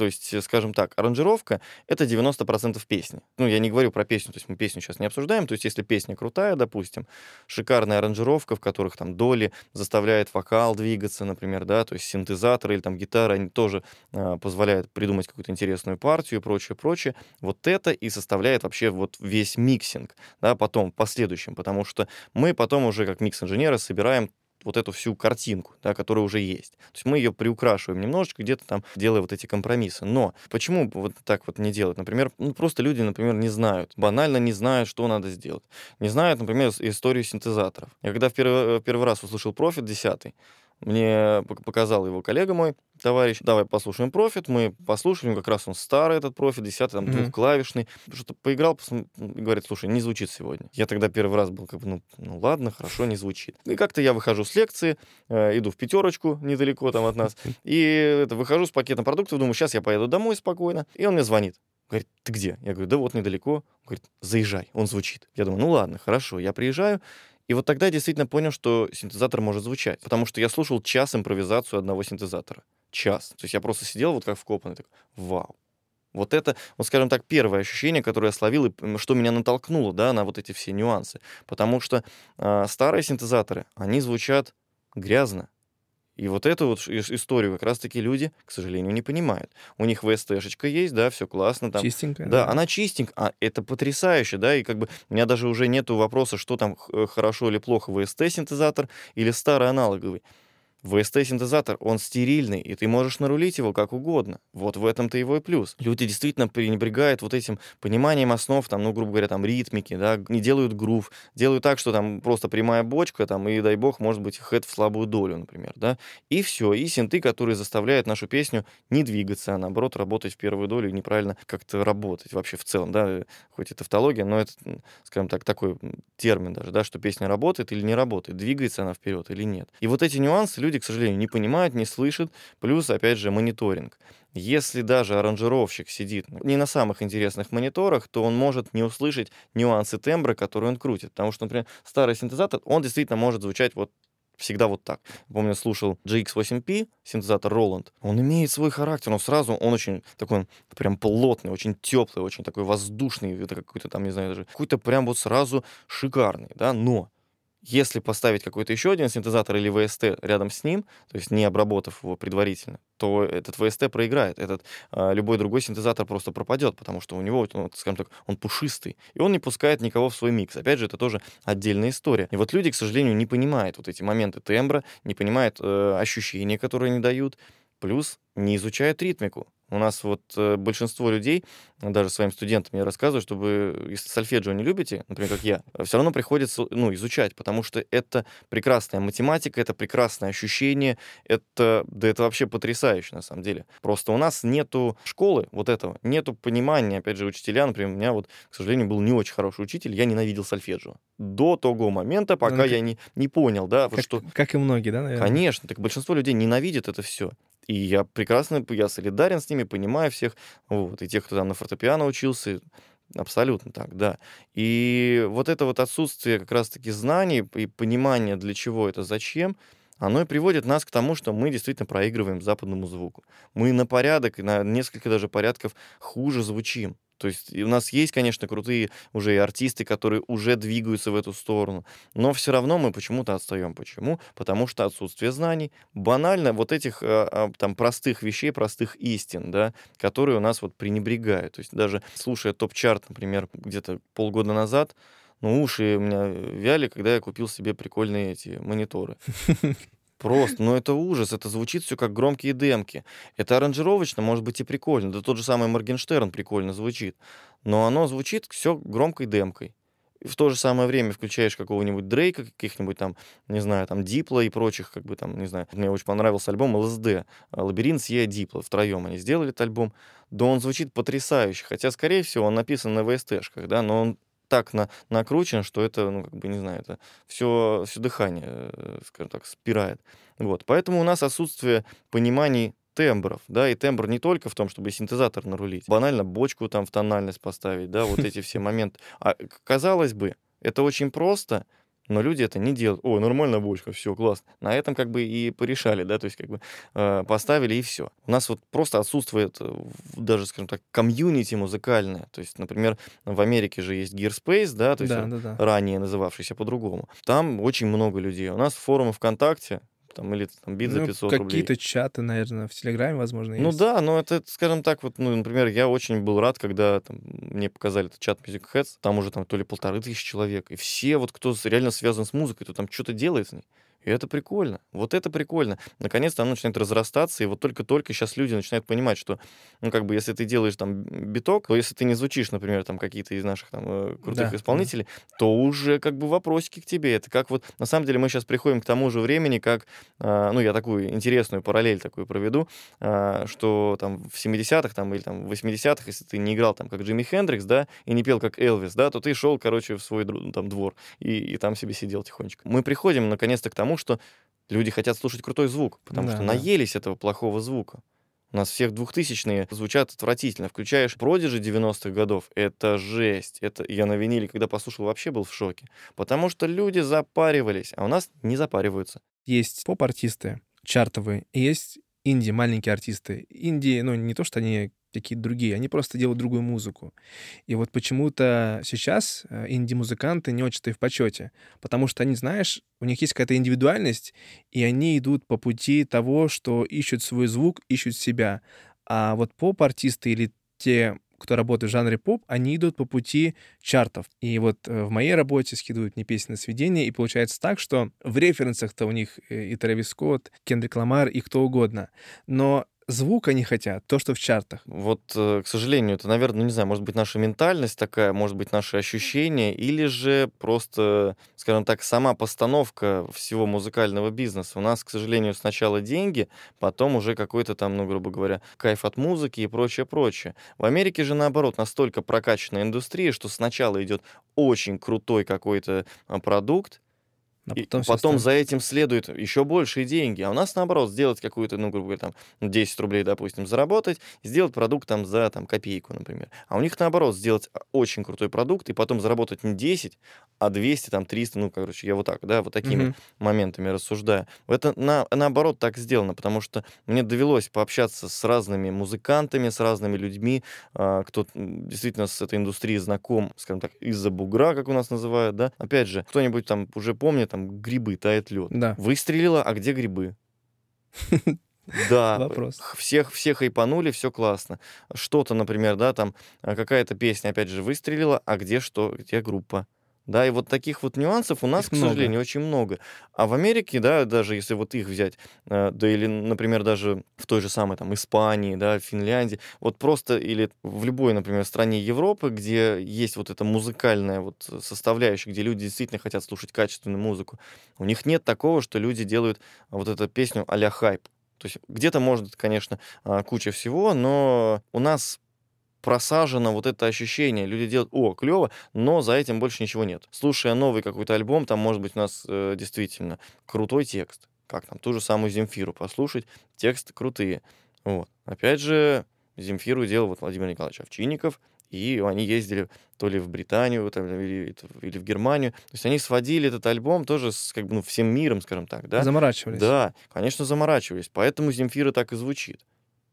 То есть, э, скажем так, аранжировка — это 90% песни. Ну, я не говорю про песню, то есть мы песню сейчас не обсуждаем. То есть если песня крутая, допустим, шикарная аранжировка, в которых там доли заставляет вокал двигаться, например, да, то есть синтезаторы или там гитара, они тоже а, позволяют придумать какую-то интересную партию и прочее, прочее. Вот это и составляет вообще вот весь mixing, да, потом, в последующем, потому что мы потом уже как микс-инженеры собираем вот эту всю картинку, да, которая уже есть. То есть мы ее приукрашиваем немножечко, где-то там делая вот эти компромиссы. Но почему вот так вот не делать? Например, ну, просто люди, например, не знают, банально не знают, что надо сделать. Не знают, например, историю синтезаторов. Я когда в первый, первый раз услышал Prophet 10, мне пок- показал его коллега мой, товарищ, давай послушаем Prophet, мы послушаем, как раз он старый этот Prophet, 10 там Мгм. двухклавишный, что-то поиграл, посм- и говорит, слушай, не звучит сегодня. Я тогда первый раз был как бы, ну, ну ладно, хорошо, не звучит. И как-то я выхожу с лекции, э, иду в пятерочку, недалеко там от нас, и это, выхожу с пакетом продуктов, думаю, сейчас я поеду домой спокойно, и он мне звонит. Говорит, ты где? Я говорю, да вот недалеко. Он Говорит, заезжай, он звучит. Я думаю, ну ладно, хорошо, я приезжаю. И вот тогда я действительно понял, что синтезатор может звучать. Потому что я слушал час импровизацию одного синтезатора. Час. То есть я просто сидел вот как вкопанный, так, вау. Вот это, вот скажем так, первое ощущение, которое я словил, и что меня натолкнуло, да, на вот эти все нюансы. Потому что а, старые синтезаторы, они звучат грязно. И вот эту вот историю как раз-таки люди, к сожалению, не понимают. У них VST-шечка есть, да, все классно, там Чистенько. да, она чистенькая, а это потрясающе, да, и как бы у меня даже уже нету вопроса, что там х- хорошо или плохо, VST-синтезатор или старый аналоговый. VST-синтезатор, он стерильный, и ты можешь нарулить его как угодно. Вот в этом-то его и плюс. Люди действительно пренебрегают вот этим пониманием основ, там, ну, грубо говоря, там, ритмики, да, не делают грув, делают так, что там просто прямая бочка, там, и, дай бог, может быть, хэт в слабую долю, например, да, и все, и синты, которые заставляют нашу песню не двигаться, а наоборот работать в первую долю и неправильно как-то работать вообще в целом, да, хоть это тавтология, но это, скажем так, такой термин даже, да, что песня работает или не работает, двигается она вперед или нет. И вот эти нюансы люди, к сожалению, не понимают, не слышат, плюс, опять же, мониторинг. Если даже аранжировщик сидит не на самых интересных мониторах, то он может не услышать нюансы тембра, которые он крутит. Потому что, например, старый синтезатор, он действительно может звучать вот Всегда вот так. Помню, слушал GX8P, синтезатор Roland. Он имеет свой характер, он сразу, он очень такой, прям плотный, очень теплый, очень такой воздушный, какой-то там, не знаю, даже какой-то прям вот сразу шикарный, да, но если поставить какой-то еще один синтезатор или VST рядом с ним, то есть не обработав его предварительно, то этот VST проиграет. Этот а, любой другой синтезатор просто пропадет, потому что у него, ну, скажем так, он пушистый, и он не пускает никого в свой микс. Опять же, это тоже отдельная история. И вот люди, к сожалению, не понимают вот эти моменты тембра, не понимают э, ощущения, которые они дают, плюс не изучают ритмику. У нас вот э, большинство людей, даже своим студентам я рассказываю, чтобы если сольфеджио не любите, например, как я, все равно приходится ну, изучать, потому что это прекрасная математика, это прекрасное ощущение, это, да это вообще потрясающе на самом деле. Просто у нас нету школы вот этого, нету понимания, опять же, учителя, например, у меня вот, к сожалению, был не очень хороший учитель, я ненавидел сольфеджио. До того момента, пока ну, я не, не понял, да, как, вот что... Как и многие, да, наверное? Конечно, так большинство людей ненавидит это все. И я прекрасно, я солидарен с ними, понимаю всех, вот, и тех, кто там на фортепиано учился, абсолютно так, да. И вот это вот отсутствие как раз-таки знаний и понимания, для чего это, зачем, оно и приводит нас к тому, что мы действительно проигрываем западному звуку. Мы на порядок, на несколько даже порядков хуже звучим. То есть у нас есть, конечно, крутые уже и артисты, которые уже двигаются в эту сторону, но все равно мы почему-то отстаем. Почему? Потому что отсутствие знаний, банально вот этих а, а, там простых вещей, простых истин, да, которые у нас вот пренебрегают. То есть даже слушая топ-чарт, например, где-то полгода назад, ну, уши у меня вяли, когда я купил себе прикольные эти мониторы. Просто, ну это ужас, это звучит все как громкие демки. Это аранжировочно, может быть, и прикольно. Да тот же самый Моргенштерн прикольно звучит. Но оно звучит все громкой демкой. И в то же самое время включаешь какого-нибудь Дрейка, каких-нибудь там, не знаю, там Дипла и прочих, как бы там, не знаю. Мне очень понравился альбом ЛСД. Лабиринт Сия Дипла. Втроем они сделали этот альбом. Да он звучит потрясающе. Хотя, скорее всего, он написан на VST-шках, да, но он так на, накручен, что это, ну, как бы, не знаю, это все, все дыхание, э, скажем так, спирает. Вот. Поэтому у нас отсутствие пониманий тембров, да, и тембр не только в том, чтобы синтезатор нарулить, банально бочку там в тональность поставить, да, вот эти все моменты. А казалось бы, это очень просто, но люди это не делают. О, нормальная бочка, все, класс. На этом как бы и порешали, да, то есть как бы э, поставили и все. У нас вот просто отсутствует э, даже, скажем так, комьюнити музыкальное. То есть, например, в Америке же есть Gearspace, да, то есть да, да, да. ранее называвшийся по-другому. Там очень много людей. У нас форумы ВКонтакте, там, или там бит за 500 ну, рублей. Какие-то чаты, наверное, в Телеграме, возможно, ну есть. Ну да, но это, скажем так, вот, ну, например, я очень был рад, когда там, мне показали этот чат Music Heads, там уже там то ли полторы тысячи человек, и все вот, кто реально связан с музыкой, то там что-то делает с ней. И это прикольно. Вот это прикольно. Наконец-то оно начинает разрастаться, и вот только-только сейчас люди начинают понимать, что, ну, как бы, если ты делаешь там биток, то если ты не звучишь, например, там какие-то из наших там э, крутых да, исполнителей, да. то уже как бы вопросики к тебе. Это как вот, на самом деле, мы сейчас приходим к тому же времени, как, э, ну, я такую интересную параллель такую проведу, э, что там в 70-х там или там в 80-х, если ты не играл там как Джимми Хендрикс, да, и не пел как Элвис, да, то ты шел, короче, в свой там двор и, и там себе сидел тихонечко. Мы приходим, наконец-то, к тому, тому, что люди хотят слушать крутой звук, потому да, что да. наелись этого плохого звука. У нас всех двухтысячные звучат отвратительно. Включаешь продижи 90-х годов, это жесть. Это я на виниле, когда послушал, вообще был в шоке. Потому что люди запаривались, а у нас не запариваются. Есть поп-артисты чартовые, есть инди, маленькие артисты. Инди, ну, не то, что они какие-то другие, они просто делают другую музыку. И вот почему-то сейчас э, инди-музыканты не очень-то и в почете, потому что они, знаешь, у них есть какая-то индивидуальность, и они идут по пути того, что ищут свой звук, ищут себя. А вот поп-артисты или те, кто работает в жанре поп, они идут по пути чартов. И вот э, в моей работе скидывают мне песни на сведения, и получается так, что в референсах-то у них э, и Трэвис Скотт, Кендрик Ламар, и кто угодно. Но звук они хотят, то, что в чартах. Вот, э, к сожалению, это, наверное, ну, не знаю, может быть, наша ментальность такая, может быть, наши ощущения, или же просто, скажем так, сама постановка всего музыкального бизнеса. У нас, к сожалению, сначала деньги, потом уже какой-то там, ну, грубо говоря, кайф от музыки и прочее, прочее. В Америке же, наоборот, настолько прокачанная индустрия, что сначала идет очень крутой какой-то а, продукт, а потом, и потом за этим следует еще большие деньги. А у нас, наоборот, сделать какую-то, ну, грубо говоря, там, 10 рублей, допустим, заработать, сделать продукт там за там, копейку, например. А у них, наоборот, сделать очень крутой продукт и потом заработать не 10, а 200, там 300, ну, короче, я вот так, да, вот такими Мгм. моментами рассуждаю. Это на, наоборот так сделано, потому что мне довелось пообщаться с разными музыкантами, с разными людьми, а, кто действительно с этой индустрией знаком, скажем так, из-за бугра, как у нас называют, да. Опять же, кто-нибудь там уже помнит, там, грибы, тает лед. Да. Выстрелила, а где грибы? Да, Вопрос. всех, всех хайпанули, все классно. Что-то, например, да, там а, какая-то песня, опять же, выстрелила, а где что, где группа? Да, и вот таких вот нюансов у нас, Их к много. сожалению, очень много. А в Америке, да, даже если вот их взять, э, да или, например, даже в той же самой там Испании, да, Финляндии, вот просто или в любой, например, стране Европы, где есть вот эта музыкальная вот составляющая, где люди действительно хотят слушать качественную музыку, у них нет такого, что люди делают вот эту песню а-ля хайп. То есть где-то может, конечно, а, куча всего, но у нас просажено вот это ощущение. Люди делают, о, клево, но за этим больше ничего нет. Слушая новый какой-то альбом, там может быть у нас э, действительно крутой текст. Как там, ту же самую Земфиру послушать, тексты крутые. Вот. Опять же, Земфиру делал вот Владимир Николаевич Овчинников, и они ездили то ли в Британию, там, или, или в Германию. То есть они сводили этот альбом тоже с как бы, ну, всем миром, скажем так, да? Заморачивались. Да, конечно, заморачивались. Поэтому Земфира так и звучит.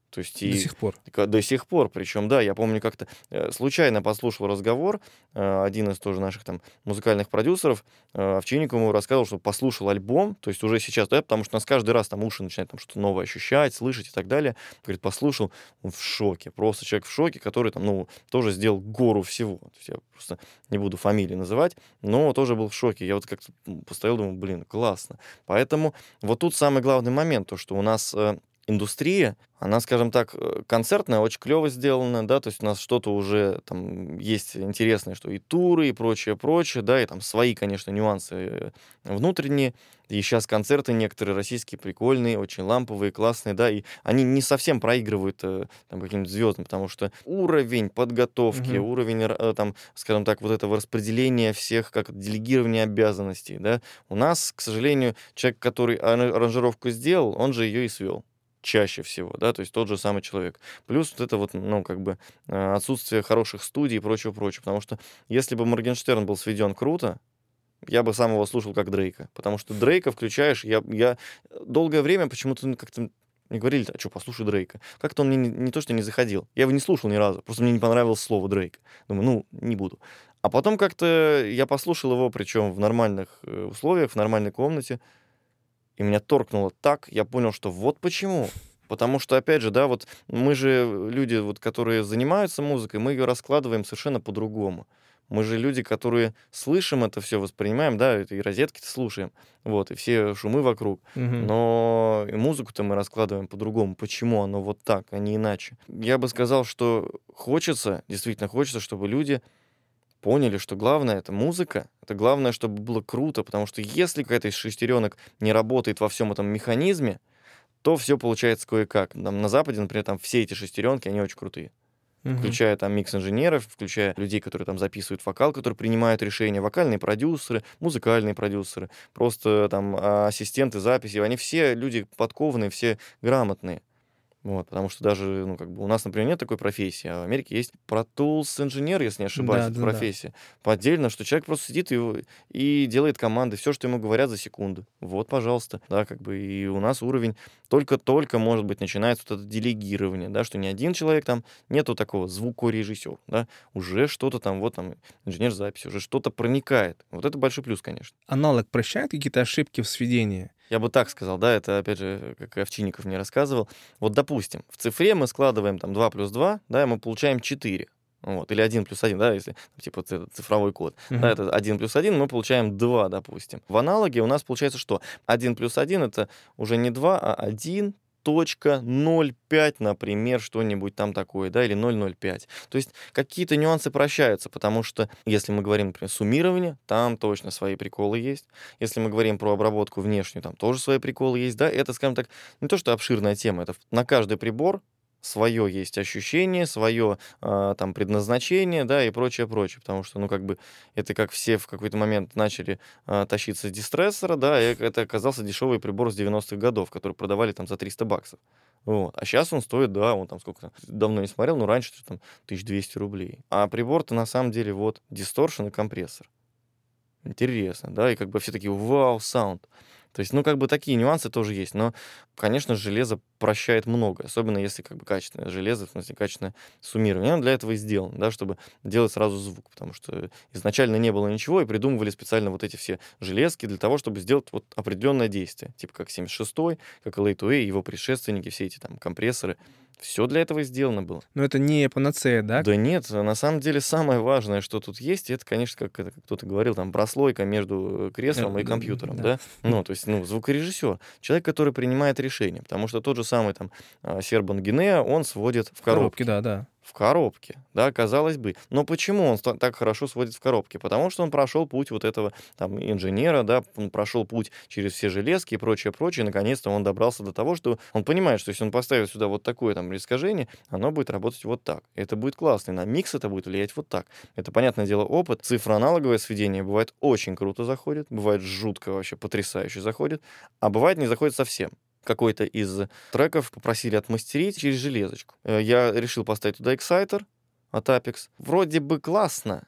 То есть и До сих пор. До сих пор, причем, да, я помню, как-то э, случайно послушал разговор, э, один из тоже наших там музыкальных продюсеров, э, Овчинников ему рассказывал, что послушал альбом, то есть уже сейчас, да, потому что у нас каждый раз там уши начинают там что-то новое ощущать, слышать и так далее. Говорит, послушал, он в шоке, просто человек в шоке, который там, ну, тоже сделал гору всего. То есть я просто не буду фамилии называть, но тоже был в шоке. Я вот как-то постоял, думаю, блин, классно. Поэтому вот тут самый главный момент, то, что у нас индустрия, она, скажем так, э, концертная, очень клево сделана, да, то есть у нас что-то уже там есть интересное, что и туры, и прочее, прочее, да, и там свои, конечно, нюансы э, внутренние, и сейчас концерты некоторые российские прикольные, очень ламповые, классные, да, и они не совсем проигрывают э, там каким-то звездам, потому что уровень подготовки, Мгм. уровень, там, скажем так, вот этого распределения всех, как это, делегирования обязанностей, да, у нас, к сожалению, человек, который ара- аранжировку сделал, он же ее и свел чаще всего, да, то есть тот же самый человек. Плюс вот это вот, ну, как бы э, отсутствие хороших студий и прочего-прочего, потому что если бы Моргенштерн был сведен круто, я бы сам его слушал как Дрейка, потому что Дрейка включаешь, я, я долгое время почему-то ну, как-то мне говорили, а что, послушай Дрейка. Как-то он мне не, не то, что не заходил. Я его не слушал ни разу. Просто мне не понравилось слово Дрейк. Думаю, ну, не буду. А потом как-то я послушал его, причем в нормальных э, условиях, в нормальной комнате, и меня торкнуло так, я понял, что вот почему. Потому что, опять же, да, вот мы же люди, вот, которые занимаются музыкой, мы ее раскладываем совершенно по-другому. Мы же люди, которые слышим это все, воспринимаем, да, и розетки слушаем, вот, и все шумы вокруг. Мгм. Но и музыку-то мы раскладываем по-другому. Почему оно вот так, а не иначе? Я бы сказал, что хочется, действительно хочется, чтобы люди поняли, что главное это музыка, это главное, чтобы было круто, потому что если какая-то из шестеренок не работает во всем этом механизме, то все получается кое-как. Там, на Западе, например, там все эти шестеренки, они очень крутые Мгм. включая там микс-инженеров, включая людей, которые там записывают вокал, которые принимают решения, вокальные продюсеры, музыкальные продюсеры, просто там а, ассистенты записи, они все люди подкованные, все грамотные. Вот, потому что даже, ну, как бы у нас, например, нет такой профессии, а в Америке есть Pro Tools инженер, если не ошибаюсь, Да, это да, да. профессия. По отдельно, что человек просто сидит и, и делает команды, все, что ему говорят за секунду. Вот, пожалуйста, да, как бы и у нас уровень только-только, может быть, начинается вот это делегирование, да, что не один человек там, нету такого звукорежиссера, да, уже что-то там, вот там, инженер записи, уже что-то проникает. Вот это большой плюс, конечно. Аналог прощает какие-то ошибки в сведении? Я бы так сказал, да, это, опять же, как Овчинников мне рассказывал. Вот, допустим, в цифре мы складываем там 2 плюс 2, да, и мы получаем 4. Вот, или 1 плюс 1, да, если типа цифровой код. Мгм. Да, это 1 плюс 1, мы получаем 2, допустим. В аналоге у нас получается что? 1 плюс 1 это уже не 2, а 1 точка 0,5, например, что-нибудь там такое, да, или 0,05. То есть какие-то нюансы прощаются, потому что если мы говорим, например, суммирование, там точно свои приколы есть. Если мы говорим про обработку внешнюю, там тоже свои приколы есть, да. Это, скажем так, не то, что обширная тема, это на каждый прибор свое есть ощущение, свое а, там предназначение, да, и прочее, прочее, потому что, ну, как бы, это как все в какой-то момент начали а, тащиться с дистрессора, да, и это оказался дешевый прибор с 90-х годов, который продавали там за 300 баксов. Вот. А сейчас он стоит, да, он там сколько, давно не смотрел, но раньше там 1200 рублей. А прибор-то на самом деле вот дисторшн и компрессор. Интересно, да, и как бы все такие, вау, саунд. То есть, ну, как бы такие нюансы тоже есть. Но, конечно, железо прощает много, особенно если как бы качественное железо, в смысле качественное суммирование. Оно для этого и сделано, да, чтобы делать сразу звук, потому что изначально не было ничего, и придумывали специально вот эти все железки для того, чтобы сделать вот определенное действие, типа как 76-й, как LA2A, его предшественники, все эти там компрессоры. Все для этого сделано было. Но это не панацея, да? Да нет, на самом деле самое важное, что тут есть, это, конечно, как, кто-то говорил, там прослойка между креслом и компьютером, да. да? Ну, то есть, ну, звукорежиссер, человек, который принимает решения, потому что тот же самый там а, Сербан Гинеа, он сводит в коробке. коробке да, да в коробке, да, казалось бы. Но почему он так хорошо сводит в коробке? Потому что он прошел путь вот этого там инженера, да, он прошел путь через все железки и прочее, прочее, и наконец-то он добрался до того, что он понимает, что если он поставит сюда вот такое там искажение, оно будет работать вот так. Это будет классно, и на микс это будет влиять вот так. Это, понятное дело, опыт. Цифроаналоговое сведение бывает очень круто заходит, бывает жутко вообще потрясающе заходит, а бывает не заходит совсем какой-то из треков попросили отмастерить через железочку. Э, я решил поставить туда Exciter от Apex. Вроде бы классно,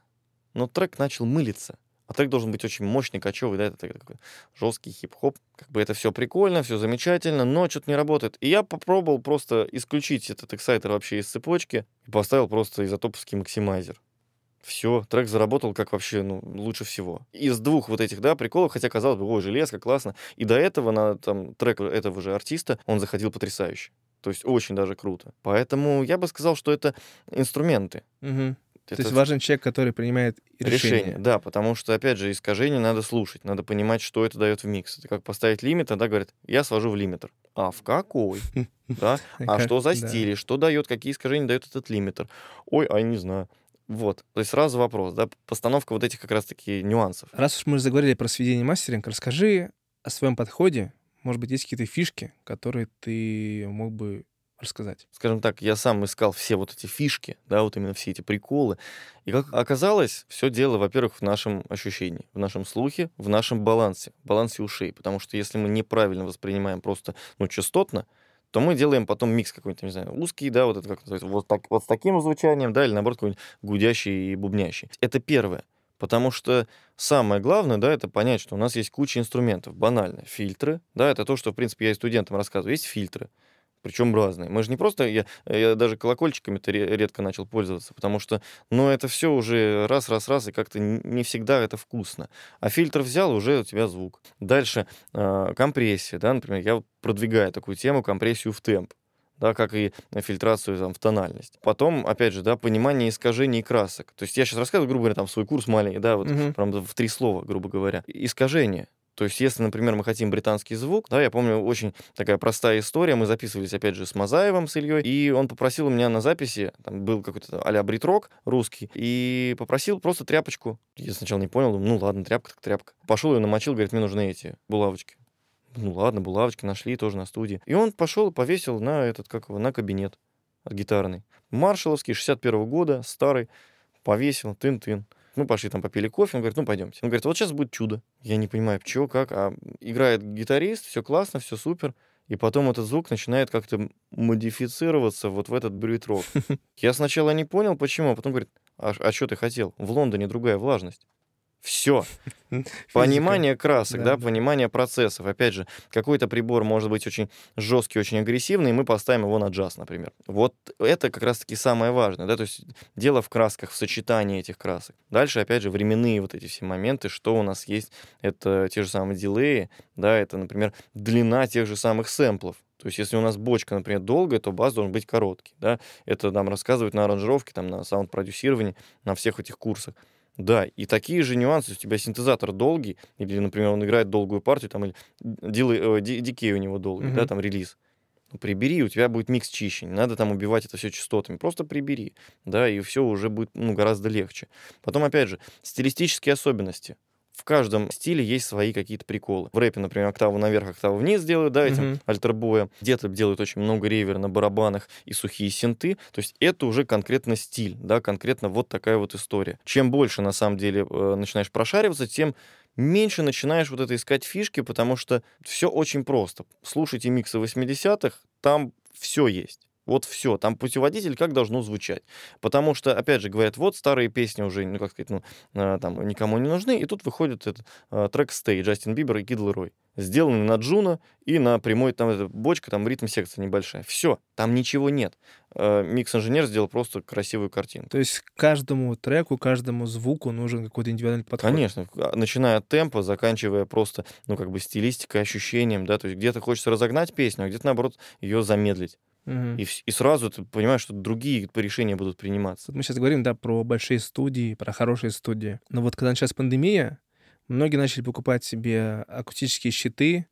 но трек начал мылиться. А трек должен быть очень мощный, кочевый, да, это такой жесткий хип-хоп. Как бы это все прикольно, все замечательно, но что-то не работает. И я попробовал просто исключить этот эксайтер вообще из цепочки и поставил просто изотоповский максимайзер. Все, трек заработал как вообще, ну, лучше всего. Из двух вот этих, да, приколов, хотя казалось бы, ой, железка, классно. И до этого на там трек этого же артиста он заходил потрясающе. То есть очень даже круто. Поэтому я бы сказал, что это инструменты. Угу. Это... То есть важен человек, который принимает решение. решение. Да, потому что, опять же, искажение надо слушать, надо понимать, что это дает в микс. Это как поставить лимит, тогда говорят, я свожу в лимитер. А в какой? Да? А что за стили? Что дает? Какие искажения дает этот лимитер? Ой, а я не знаю. Вот, то есть сразу вопрос, да, постановка вот этих как раз-таки нюансов. Раз уж мы заговорили про сведение мастеринг, расскажи о своем подходе. Может быть, есть какие-то фишки, которые ты мог бы рассказать? Скажем так, я сам искал все вот эти фишки, да, вот именно все эти приколы. И как оказалось, все дело, во-первых, в нашем ощущении, в нашем слухе, в нашем балансе, балансе ушей. Потому что если мы неправильно воспринимаем просто, ну, частотно, то мы делаем потом микс какой-то, не знаю, узкий, да, вот это как называется, вот, так, вот с таким звучанием, да, или наоборот какой-нибудь гудящий и бубнящий. Это первое. Потому что самое главное, да, это понять, что у нас есть куча инструментов. Банально. Фильтры, да, это то, что, в принципе, я и студентам рассказываю. Есть фильтры причем разные. Мы же не просто, я, я даже колокольчиками-то редко начал пользоваться, потому что, ну, это все уже раз-раз-раз, и как-то не всегда это вкусно. А фильтр взял, уже у тебя звук. Дальше э, компрессия, да, например, я продвигаю такую тему, компрессию в темп да, как и фильтрацию там, в тональность. Потом, опять же, да, понимание искажений красок. То есть я сейчас рассказываю, грубо говоря, там свой курс маленький, да, вот угу. прям в три слова, грубо говоря. Искажение. То есть, если, например, мы хотим британский звук, да, я помню очень такая простая история, мы записывались, опять же, с Мазаевым, с Ильей, и он попросил у меня на записи, там был какой-то а-ля бритрок русский, и попросил просто тряпочку. Я сначала не понял, думаю, ну ладно, тряпка так тряпка. Пошел ее намочил, говорит, мне нужны эти булавочки. Ну ладно, булавочки нашли тоже на студии. И он пошел и повесил на этот, как его, на кабинет гитарный. Маршаловский, 61 -го года, старый, повесил, тын-тын. Мы пошли там попили кофе, он говорит, ну пойдемте. Он говорит, вот сейчас будет чудо. Я не понимаю, что, как. А играет гитарист, все классно, все супер. И потом этот звук начинает как-то модифицироваться вот в этот брит-рок. Я сначала не понял, почему, а потом говорит, а, а что ты хотел? В Лондоне другая влажность. Все. Понимание красок, да, да, понимание процессов. Опять же, какой-то прибор может быть очень жесткий, очень агрессивный, и мы поставим его на джаз, например. Вот это как раз-таки самое важное, да, то есть дело в красках, в сочетании этих красок. Дальше, опять же, временные вот эти все моменты, что у нас есть, это те же самые дилеи, да, это, например, длина тех же самых сэмплов. То есть, если у нас бочка, например, долгая, то бас должен быть короткий. Да? Это нам рассказывают на аранжировке, там, на саунд-продюсировании, на всех этих курсах. Да, и такие же нюансы. У тебя синтезатор долгий, или, например, он играет долгую партию, там, или дилей, э, дикей у него долгий, mm-hmm. да, там, релиз. Ну, прибери, у тебя будет микс чище. Не надо там убивать это все частотами. Просто прибери, да, и все уже будет ну, гораздо легче. Потом, опять же, стилистические особенности в каждом стиле есть свои какие-то приколы. В рэпе, например, октаву наверх, октаву вниз делают, да, этим mm-hmm. альтербоем. Где-то делают очень много ревера на барабанах и сухие синты. То есть это уже конкретно стиль, да, конкретно вот такая вот история. Чем больше, на самом деле, э, начинаешь прошариваться, тем меньше начинаешь вот это искать фишки, потому что все очень просто. Слушайте миксы 80-х, там все есть. Вот все. Там путеводитель, как должно звучать. Потому что, опять же, говорят, вот старые песни уже, ну, как сказать, ну, э, там, никому не нужны. И тут выходит этот э, трек «Stay» Джастин Бибер и Kid Laroi. Сделанный на Juno и на прямой, там, эта бочка, там, ритм-секция небольшая. Все. Там ничего нет. Э, микс-инженер сделал просто красивую картину. То есть каждому треку, каждому звуку нужен какой-то индивидуальный подход? Конечно. А, начиная от темпа, заканчивая просто, ну, как бы стилистикой, ощущением, да. То есть где-то хочется разогнать песню, а где-то, наоборот, ее замедлить. Мгм. И, и сразу ты понимаешь, что другие решения будут приниматься. Мы сейчас говорим, да, про большие студии, про хорошие студии. Но вот когда началась пандемия, многие начали покупать себе акустические щиты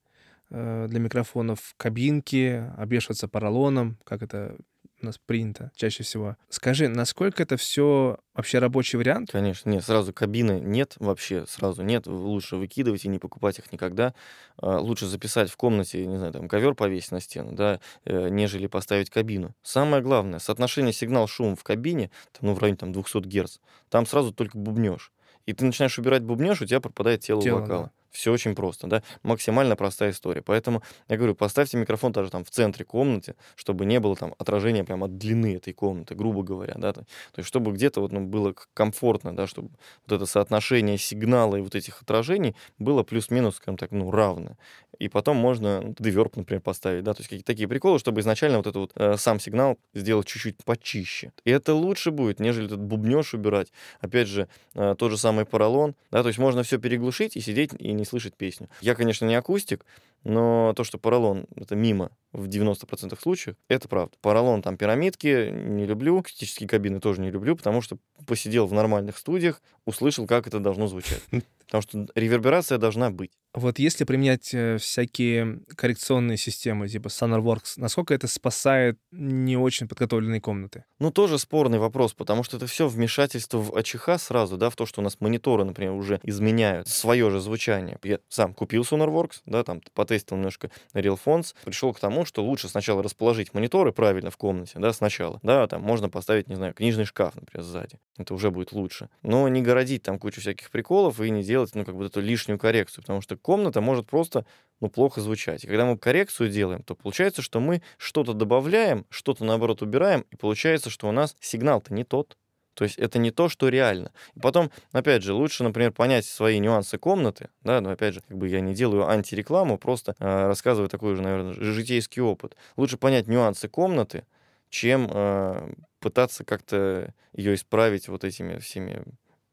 э, для микрофонов, кабинки, обвешиваться поролоном, как это у нас принято чаще всего. Скажи, насколько это все вообще рабочий вариант? Конечно, нет, сразу кабины нет вообще, сразу нет. Лучше выкидывать и не покупать их никогда. А, Лучше записать в комнате, не знаю, там ковер повесить на стену, да, э, нежели поставить кабину. Самое главное, соотношение сигнал-шум в кабине, там, ну, в районе там, 200 Гц, там сразу только бубнеж. И ты начинаешь убирать бубнеж, у тебя пропадает тело, Тело, вокала. да. Все очень просто, да, максимально простая история. Поэтому я говорю, поставьте микрофон даже там в центре комнаты, чтобы не было там отражения прямо от длины этой комнаты, грубо говоря, да, то, есть чтобы где-то вот ну, было комфортно, да, чтобы вот это соотношение сигнала и вот этих отражений было плюс-минус, скажем так, ну, равно. И потом можно ну, например, поставить, да, то есть какие-то такие приколы, чтобы изначально вот этот вот э, сам сигнал сделать чуть-чуть почище. И это лучше будет, нежели этот бубнеж убирать. Опять же, э, тот же самый поролон, да, то есть можно все переглушить и сидеть и не слышать песню. Я, конечно, не акустик, но то, что поролон это мимо в 90% случаев, это правда. Поролон там пирамидки не люблю, акустические кабины тоже не люблю, потому что посидел в нормальных студиях, услышал, как это должно звучать. Потому что реверберация должна быть. Вот если применять э, всякие коррекционные системы, типа SonarWorks, насколько это спасает не очень подготовленные комнаты? Ну, тоже спорный вопрос, потому что это все вмешательство в АЧХ сразу, да, в то, что у нас мониторы, например, уже изменяют свое же звучание. Я сам купил SonarWorks, да, там потестил немножко RealFonts, пришел к тому, что лучше сначала расположить мониторы правильно в комнате, да, сначала, да, там можно поставить, не знаю, книжный шкаф, например, сзади. Это уже будет лучше. Но не городить там кучу всяких приколов и не делать, ну, как бы эту лишнюю коррекцию, потому что комната может просто ну, плохо звучать. И когда мы коррекцию делаем, то получается, что мы что-то добавляем, что-то, наоборот, убираем, и получается, что у нас сигнал-то не тот. То есть это не то, что реально. И потом, опять же, лучше, например, понять свои нюансы комнаты, да, но опять же, как бы я не делаю антирекламу, просто э, рассказываю такой же, наверное, житейский опыт. Лучше понять нюансы комнаты, чем э, пытаться как-то ее исправить вот этими всеми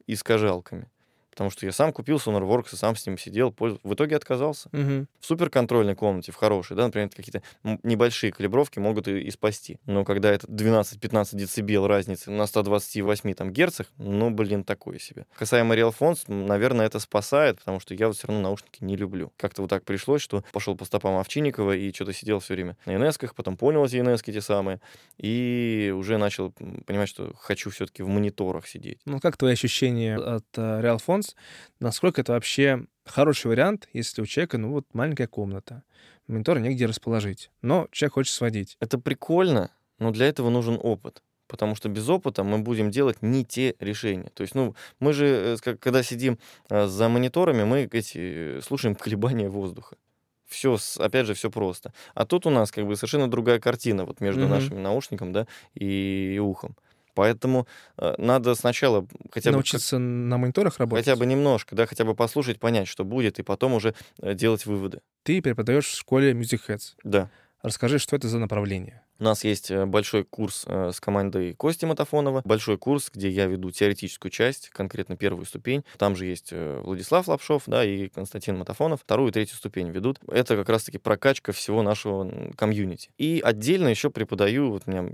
искажалками. Потому что я сам купил SonarWorks, и сам с ним сидел. В итоге отказался. Мгм. В суперконтрольной комнате, в хорошей, да, например, какие-то небольшие калибровки могут и, и спасти. Но когда это 12-15 децибел разницы на 128 там, герцах, ну, блин, такое себе. Касаемо RealFons, наверное, это спасает, потому что я вот все равно наушники не люблю. Как-то вот так пришлось, что пошел по стопам Овчинникова и что-то сидел все время на ns потом понял эти ns те самые, и уже начал понимать, что хочу все-таки в мониторах сидеть. Ну, как твои ощущения от э, RealFonts? Насколько это вообще хороший вариант, если у человека, ну, вот маленькая комната, монитор негде расположить, но человек хочет сводить? Это прикольно, но для этого нужен опыт. Потому что без опыта мы будем делать не те решения. То есть, ну, мы же, э, когда сидим э, за мониторами, мы эти, э, слушаем колебания воздуха. Все, опять же, все просто. А тут у нас как бы совершенно другая картина вот между Мгм. нашим наушником, да, и ухом. Поэтому э, надо сначала хотя бы как- Научиться на мониторах работать? хотя бы немножко, да, хотя бы послушать, понять, что будет, и потом уже э, делать выводы. Ты преподаешь в школе Music Heads. Да. Расскажи, что это за направление? У нас есть э, большой курс э, с командой Кости Матафонова, большой курс, где я веду теоретическую часть, конкретно первую ступень. Там же есть э, Владислав Лапшов, да, и Константин Матафонов. Вторую и третью ступень ведут. Это как раз-таки прокачка всего нашего комьюнити. И отдельно еще преподаю, вот меня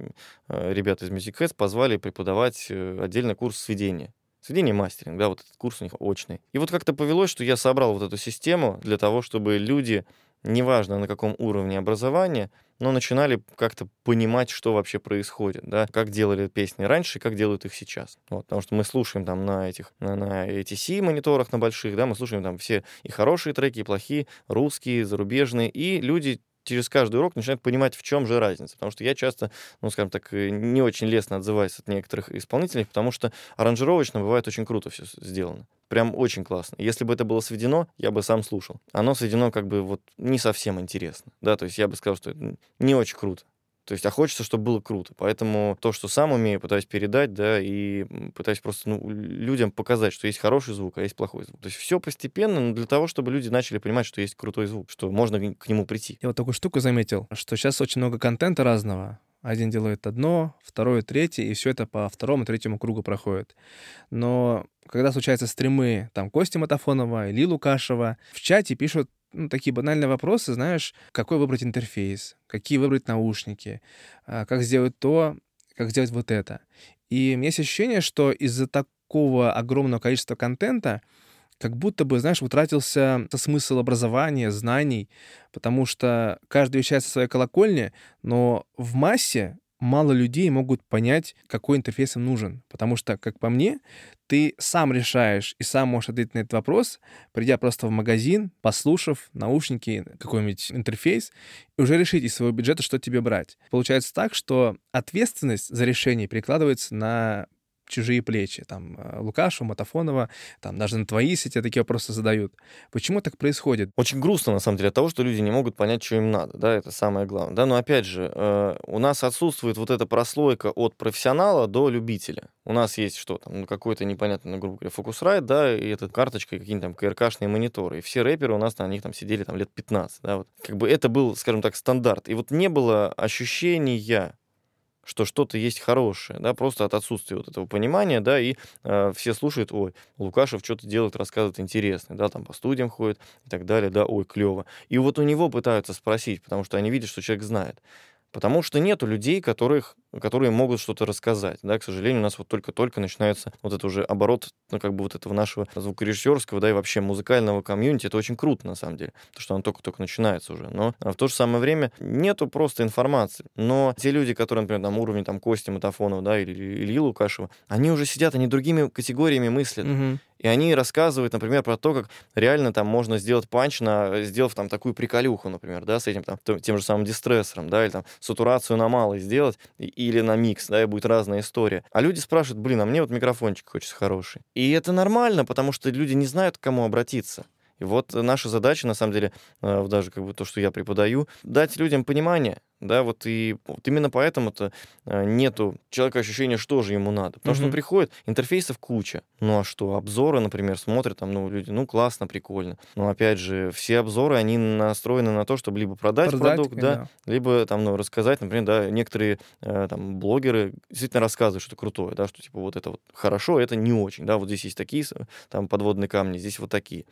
ребята из Music Heads позвали преподавать отдельно курс сведения. Сведение мастеринг, да, вот этот курс у них очный. И вот как-то повелось, что я собрал вот эту систему для того, чтобы люди, неважно на каком уровне образования, но начинали как-то понимать, что вообще происходит, да, как делали песни раньше и как делают их сейчас. Вот, потому что мы слушаем там на этих, на, на ATC мониторах на больших, да, мы слушаем там все и хорошие треки, и плохие, русские, зарубежные, и люди через каждый урок начинают понимать, в чем же разница. Потому что я часто, ну, скажем так, э, не очень лестно отзываюсь от некоторых исполнителей, потому что аранжировочно бывает очень круто все сделано. Прям очень классно. Если бы это было сведено, я бы сам слушал. Оно сведено как бы вот не совсем интересно. Да, то есть я бы сказал, что это не очень круто. То есть, а хочется, чтобы было круто. Поэтому то, что сам умею, пытаюсь передать, да, и пытаюсь просто ну, людям показать, что есть хороший звук, а есть плохой звук. То есть все постепенно, но для того, чтобы люди начали понимать, что есть крутой звук, что можно к нему прийти. Я вот такую штуку заметил, что сейчас очень много контента разного. Один делает одно, второе, третье, и все это по второму, третьему кругу проходит. Но когда случаются стримы, там, Кости Матафонова, Ильи Лукашева, в чате пишут ну, такие банальные вопросы, знаешь, какой выбрать интерфейс, какие выбрать наушники, а, как сделать то, как сделать вот это. И у меня есть ощущение, что из-за такого огромного количества контента как будто бы, знаешь, утратился смысл образования, знаний, потому что каждый вещает со своей колокольни, но в массе мало людей могут понять, какой интерфейс им нужен. Потому что, как по мне, ты сам решаешь и сам можешь ответить на этот вопрос, придя просто в магазин, послушав наушники, какой-нибудь интерфейс, и уже решить из своего бюджета, что тебе брать. Получается так, что ответственность за решение перекладывается на чужие плечи. Там э, Лукашу, Матафонова, там даже на твои сети такие вопросы задают. Почему так происходит? Очень грустно, на самом деле, от того, что люди не могут понять, что им надо. Да, это самое главное. Да, но опять же, э, у нас отсутствует вот эта прослойка от профессионала до любителя. У нас есть что там, ну, какой-то непонятный, ну, грубо говоря, фокусрайт, да, и эта карточка, какие-нибудь там КРКшные мониторы. И все рэперы у нас на них там сидели там лет 15, да, вот. Как бы это был, скажем так, стандарт. И вот не было ощущения что что-то есть хорошее, да, просто от отсутствия вот этого понимания, да, и э, все слушают, ой, Лукашев что-то делает, рассказывает интересное, да, там по студиям ходит и так далее, да, ой, клево. И вот у него пытаются спросить, потому что они видят, что человек знает. Потому что нету людей, которых, которые могут что-то рассказать. Да, к сожалению, у нас вот только-только начинается вот это уже оборот, ну, как бы вот этого нашего звукорежиссерского, да, и вообще музыкального комьюнити. Это очень круто, на самом деле, потому что оно только-только начинается уже. Но в то же самое время нету просто информации. Но те люди, которые, например, там уровень там Кости Матафонова, да, или Ильи Лукашева, они уже сидят, они другими категориями мыслят. Угу. И они рассказывают, например, про то, как реально там можно сделать панч, на, сделав там такую приколюху, например, да, с этим там, тем же самым дистрессором, да, или там сатурацию на малый сделать, или на микс, да, и будет разная история. А люди спрашивают, блин, а мне вот микрофончик хочется хороший. И это нормально, потому что люди не знают, к кому обратиться. И вот наша задача, на самом деле, э, даже как бы то, что я преподаю, дать людям понимание, да, вот и вот именно поэтому-то э, нету человека ощущения, что же ему надо. Потому mm-hmm. что он приходит, интерфейсов куча. Ну а что, обзоры, например, смотрят там, ну, люди, ну, классно, прикольно. Но опять же, все обзоры, они настроены на то, чтобы либо продать, продать продукт, да, да, либо там, ну, рассказать, например, да, некоторые э, там блогеры действительно рассказывают что-то крутое, да, что типа вот это вот хорошо, это не очень, да, вот здесь есть такие там подводные камни, здесь вот такие.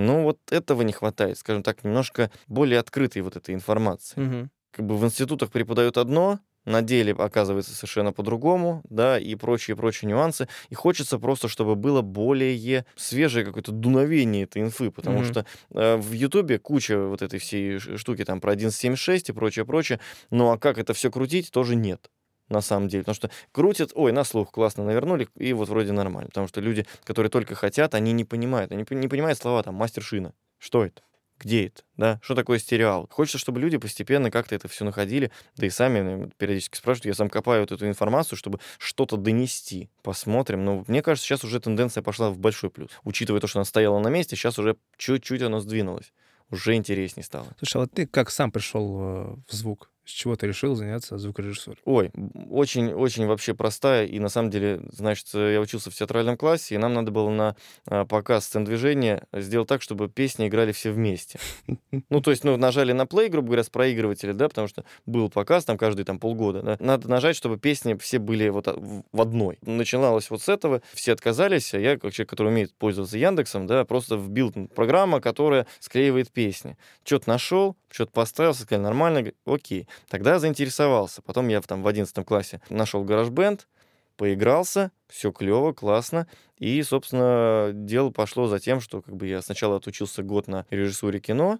Ну, вот этого не хватает, скажем так, немножко более открытой вот этой информации. Mm-hmm как бы в институтах преподают одно, на деле оказывается совершенно по-другому, да, и прочие-прочие нюансы. И хочется просто, чтобы было более свежее какое-то дуновение этой инфы, потому mm-hmm. что э, в Ютубе куча вот этой всей штуки там про 1.7.6 и прочее-прочее, ну а как это все крутить, тоже нет на самом деле. Потому что крутят, ой, на слух классно навернули, и вот вроде нормально. Потому что люди, которые только хотят, они не понимают. Они не понимают слова там «мастер шина». Что это? где это, да, что такое стереал. Хочется, чтобы люди постепенно как-то это все находили, да и сами периодически спрашивают, я сам копаю вот эту информацию, чтобы что-то донести. Посмотрим. Но мне кажется, сейчас уже тенденция пошла в большой плюс. Учитывая то, что она стояла на месте, сейчас уже чуть-чуть она сдвинулась. Уже интереснее стало. Слушай, а вот ты как сам пришел э, в звук? С чего ты решил заняться звукорежиссурой? Ой, очень-очень вообще простая. И на самом деле, значит, я учился в театральном классе, и нам надо было на а, показ сцен движения сделать так, чтобы песни играли все вместе. Ну, то есть, ну, нажали на плей, грубо говоря, с проигрывателя, да, потому что был показ там каждый там полгода, да. Надо нажать, чтобы песни все были вот в одной. Начиналось вот с этого, все отказались, а я, как человек, который умеет пользоваться Яндексом, да, просто вбил программа, которая склеивает песни. Что-то нашел, что-то поставил, сказали, нормально, окей. Тогда заинтересовался. Потом я там в 11 классе нашел гараж-бенд, поигрался, все клево, классно. И, собственно, дело пошло за тем, что как бы я сначала отучился год на режиссуре кино,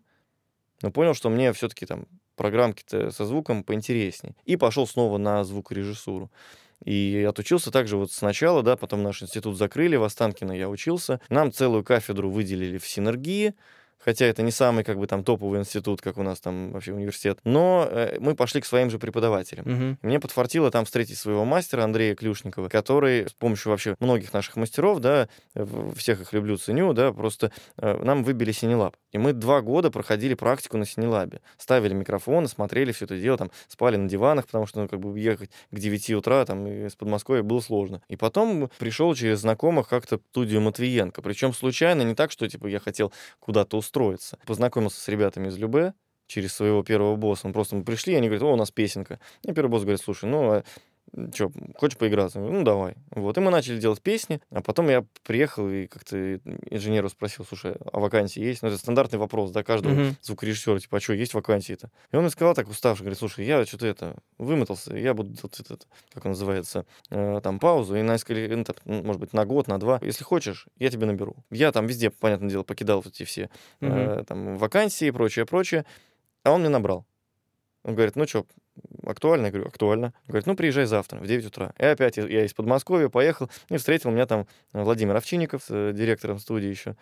но понял, что мне все-таки там программки-то со звуком поинтереснее. И пошел снова на звукорежиссуру. И отучился также вот сначала, да, потом наш институт закрыли, в Останкино я учился. Нам целую кафедру выделили в синергии, хотя это не самый как бы там топовый институт, как у нас там вообще университет, но э, мы пошли к своим же преподавателям. Мгм. Мне подфартило там встретить своего мастера Андрея Клюшникова, который с помощью вообще многих наших мастеров, да, всех их люблю, ценю, да, просто э, нам выбили Синелаб. И мы два года проходили практику на Синелабе. Ставили микрофоны, смотрели все это дело, там, спали на диванах, потому что, ну, как бы ехать к 9 утра там из Подмосковья было сложно. И потом пришел через знакомых как-то студию Матвиенко. Причем случайно, не так, что, типа, я хотел куда-то устроиться. Познакомился с ребятами из Любе, через своего первого босса. Мы просто мы пришли, они говорят, о, у нас песенка. И первый босс говорит, слушай, ну, а что, хочешь поиграться? Ну, давай. Вот, и мы начали делать песни, а потом я приехал и как-то инженеру спросил, слушай, а вакансии есть? Ну, это стандартный вопрос, да, каждого Мгм. звукорежиссера, типа, а что, есть вакансии-то? И он мне сказал так уставший, говорит, слушай, я что-то это, вымотался, я буду делать это, как он называется, э, там, паузу, и на несколько, ну, ну, может быть, на год, на два. Если хочешь, я тебя наберу. Я там везде, понятное дело, покидал эти все Мгм. э, там, вакансии и прочее, прочее. А он мне набрал. Он говорит, ну что, актуально? Я говорю, актуально. Говорит, ну приезжай завтра в 9 утра. И опять я- из Подмосковья поехал и встретил меня там Владимир Овчинников, э, директором студии еще.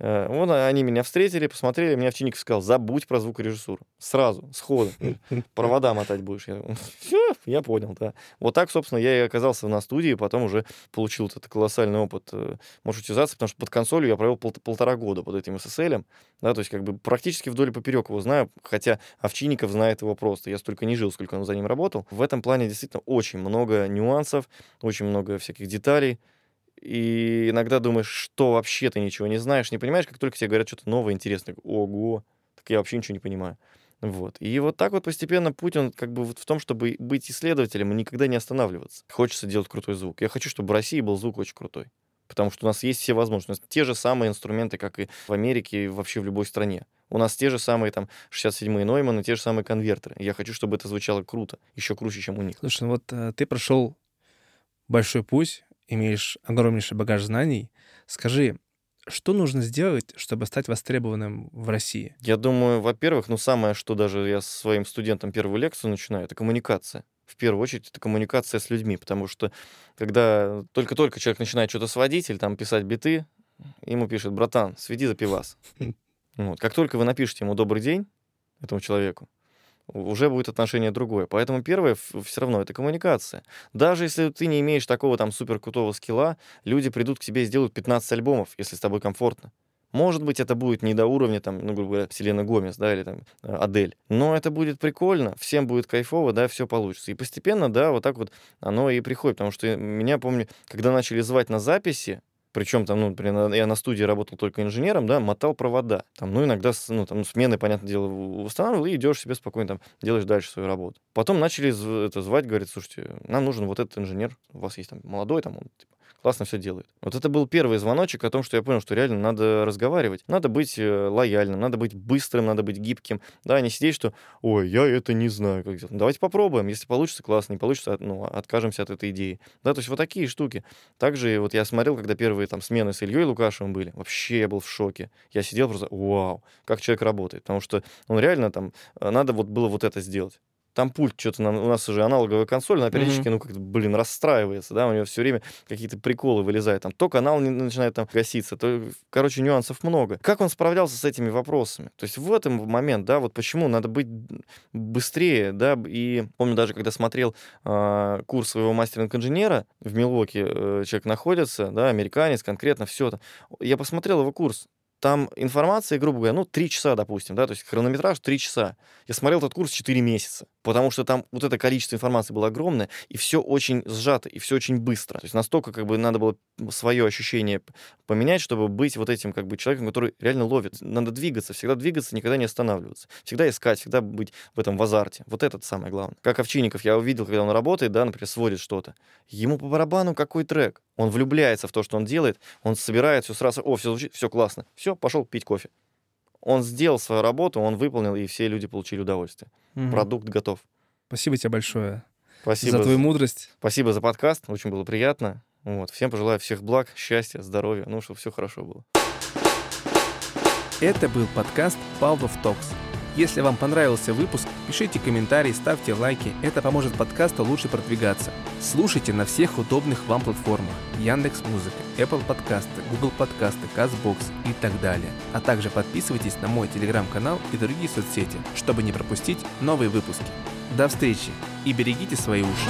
Э, Вот они меня встретили, посмотрели, мне Овчинников сказал, забудь про звукорежиссуру. Сразу, сходу. Провода мотать будешь. Я, я понял, да. Вот так, собственно, я и оказался на студии, потом уже получил этот колоссальный опыт э, маршрутизации, потому что под консолью я провел пол- полтора года под этим SSL, да, то есть как бы практически вдоль и поперек его знаю, хотя Овчинников знает его просто. Я столько не жил, сколько он за ним работал. В этом плане действительно очень много нюансов, очень много всяких деталей. И иногда думаешь, что вообще ты ничего не знаешь, не понимаешь, как только тебе говорят что-то новое, интересное. Ого, так я вообще ничего не понимаю. Вот. И вот так вот постепенно путь, он как бы вот в том, чтобы быть исследователем и никогда не останавливаться. Хочется делать крутой звук. Я хочу, чтобы в России был звук очень крутой. Потому что у нас есть все возможности. Те же самые инструменты, как и в Америке, и вообще в любой стране. У нас те же самые там 67-е Нойманы, те же самые конвертеры. Я хочу, чтобы это звучало круто. Еще круче, чем у них. Слушай, ну вот э, ты прошел большой путь, имеешь огромнейший багаж знаний. Скажи, что нужно сделать, чтобы стать востребованным в России? Я думаю, во-первых, ну самое, что даже я со своим студентам первую лекцию начинаю, это коммуникация. В первую очередь, это коммуникация с людьми, потому что когда только-только человек начинает что-то сводить или там писать биты, ему пишет, братан, сведи за пивас. Вот. Как только вы напишете ему добрый день, этому человеку, уже будет отношение другое. Поэтому первое все равно это коммуникация. Даже если ты не имеешь такого там супер крутого скилла, люди придут к тебе и сделают 15 альбомов, если с тобой комфортно. Может быть, это будет не до уровня, там, ну, грубо говоря, Селена Гомес, да, или там э, Адель. Но это будет прикольно, всем будет кайфово, да, все получится. И постепенно, да, вот так вот оно и приходит. Потому что меня, помню, когда начали звать на записи, причем там, ну, например, я на студии работал только инженером, да, мотал провода. Там, ну, иногда, ну, там, смены, понятное дело, восстанавливал, и идешь себе спокойно там, делаешь дальше свою работу. Потом начали это звать, говорит, слушайте, нам нужен вот этот инженер, у вас есть там молодой, там, он, типа, классно все делает. Вот это был первый звоночек о том, что я понял, что реально надо разговаривать, надо быть э, лояльным, надо быть быстрым, надо быть гибким, да, не сидеть, что, ой, я это не знаю, как делать. Ну, давайте попробуем, если получится, классно, не получится, ну, откажемся от этой идеи. Да, то есть вот такие штуки. Также вот я смотрел, когда первые там смены с Ильей Лукашевым были, вообще я был в шоке. Я сидел просто, вау, как человек работает, потому что он реально там, э, надо вот было вот это сделать там пульт что-то, у нас уже аналоговая консоль, она периодически, mm-hmm. ну, как-то, блин, расстраивается, да, у нее все время какие-то приколы вылезают, там, то канал не начинает там гаситься, то, короче, нюансов много. Как он справлялся с этими вопросами? То есть в этом момент, да, вот почему надо быть быстрее, да, и помню даже, когда смотрел э, курс своего мастеринг-инженера в Милуоке, э, человек находится, да, американец, конкретно все это, я посмотрел его курс, там информация, грубо говоря, ну, 3 часа, допустим, да, то есть хронометраж 3 часа. Я смотрел этот курс 4 месяца, потому что там вот это количество информации было огромное, и все очень сжато, и все очень быстро. То есть настолько как бы надо было свое ощущение поменять, чтобы быть вот этим как бы человеком, который реально ловит. Надо двигаться, всегда двигаться, никогда не останавливаться. Всегда искать, всегда быть в этом в азарте. Вот это самое главное. Как Овчинников, я увидел, когда он работает, да, например, сводит что-то. Ему по барабану какой трек. Он влюбляется в то, что он делает, он собирает все сразу, о, все звучит, все классно, все, пошел пить кофе. Он сделал свою работу, он выполнил, и все люди получили удовольствие. Мгм. Продукт готов. Спасибо тебе большое Спасибо. за твою мудрость. Спасибо за подкаст, очень было приятно. Вот. Всем пожелаю всех благ, счастья, здоровья, ну, чтобы все хорошо было. Это был подкаст Павлов Токс. Если вам понравился выпуск, пишите комментарии, ставьте лайки. Это поможет подкасту лучше продвигаться. Слушайте на всех удобных вам платформах. Яндекс Музыка, Apple Подкасты, Google Подкасты, Castbox и так далее. А также подписывайтесь на мой телеграм-канал и другие соцсети, чтобы не пропустить новые выпуски. До встречи и берегите свои уши.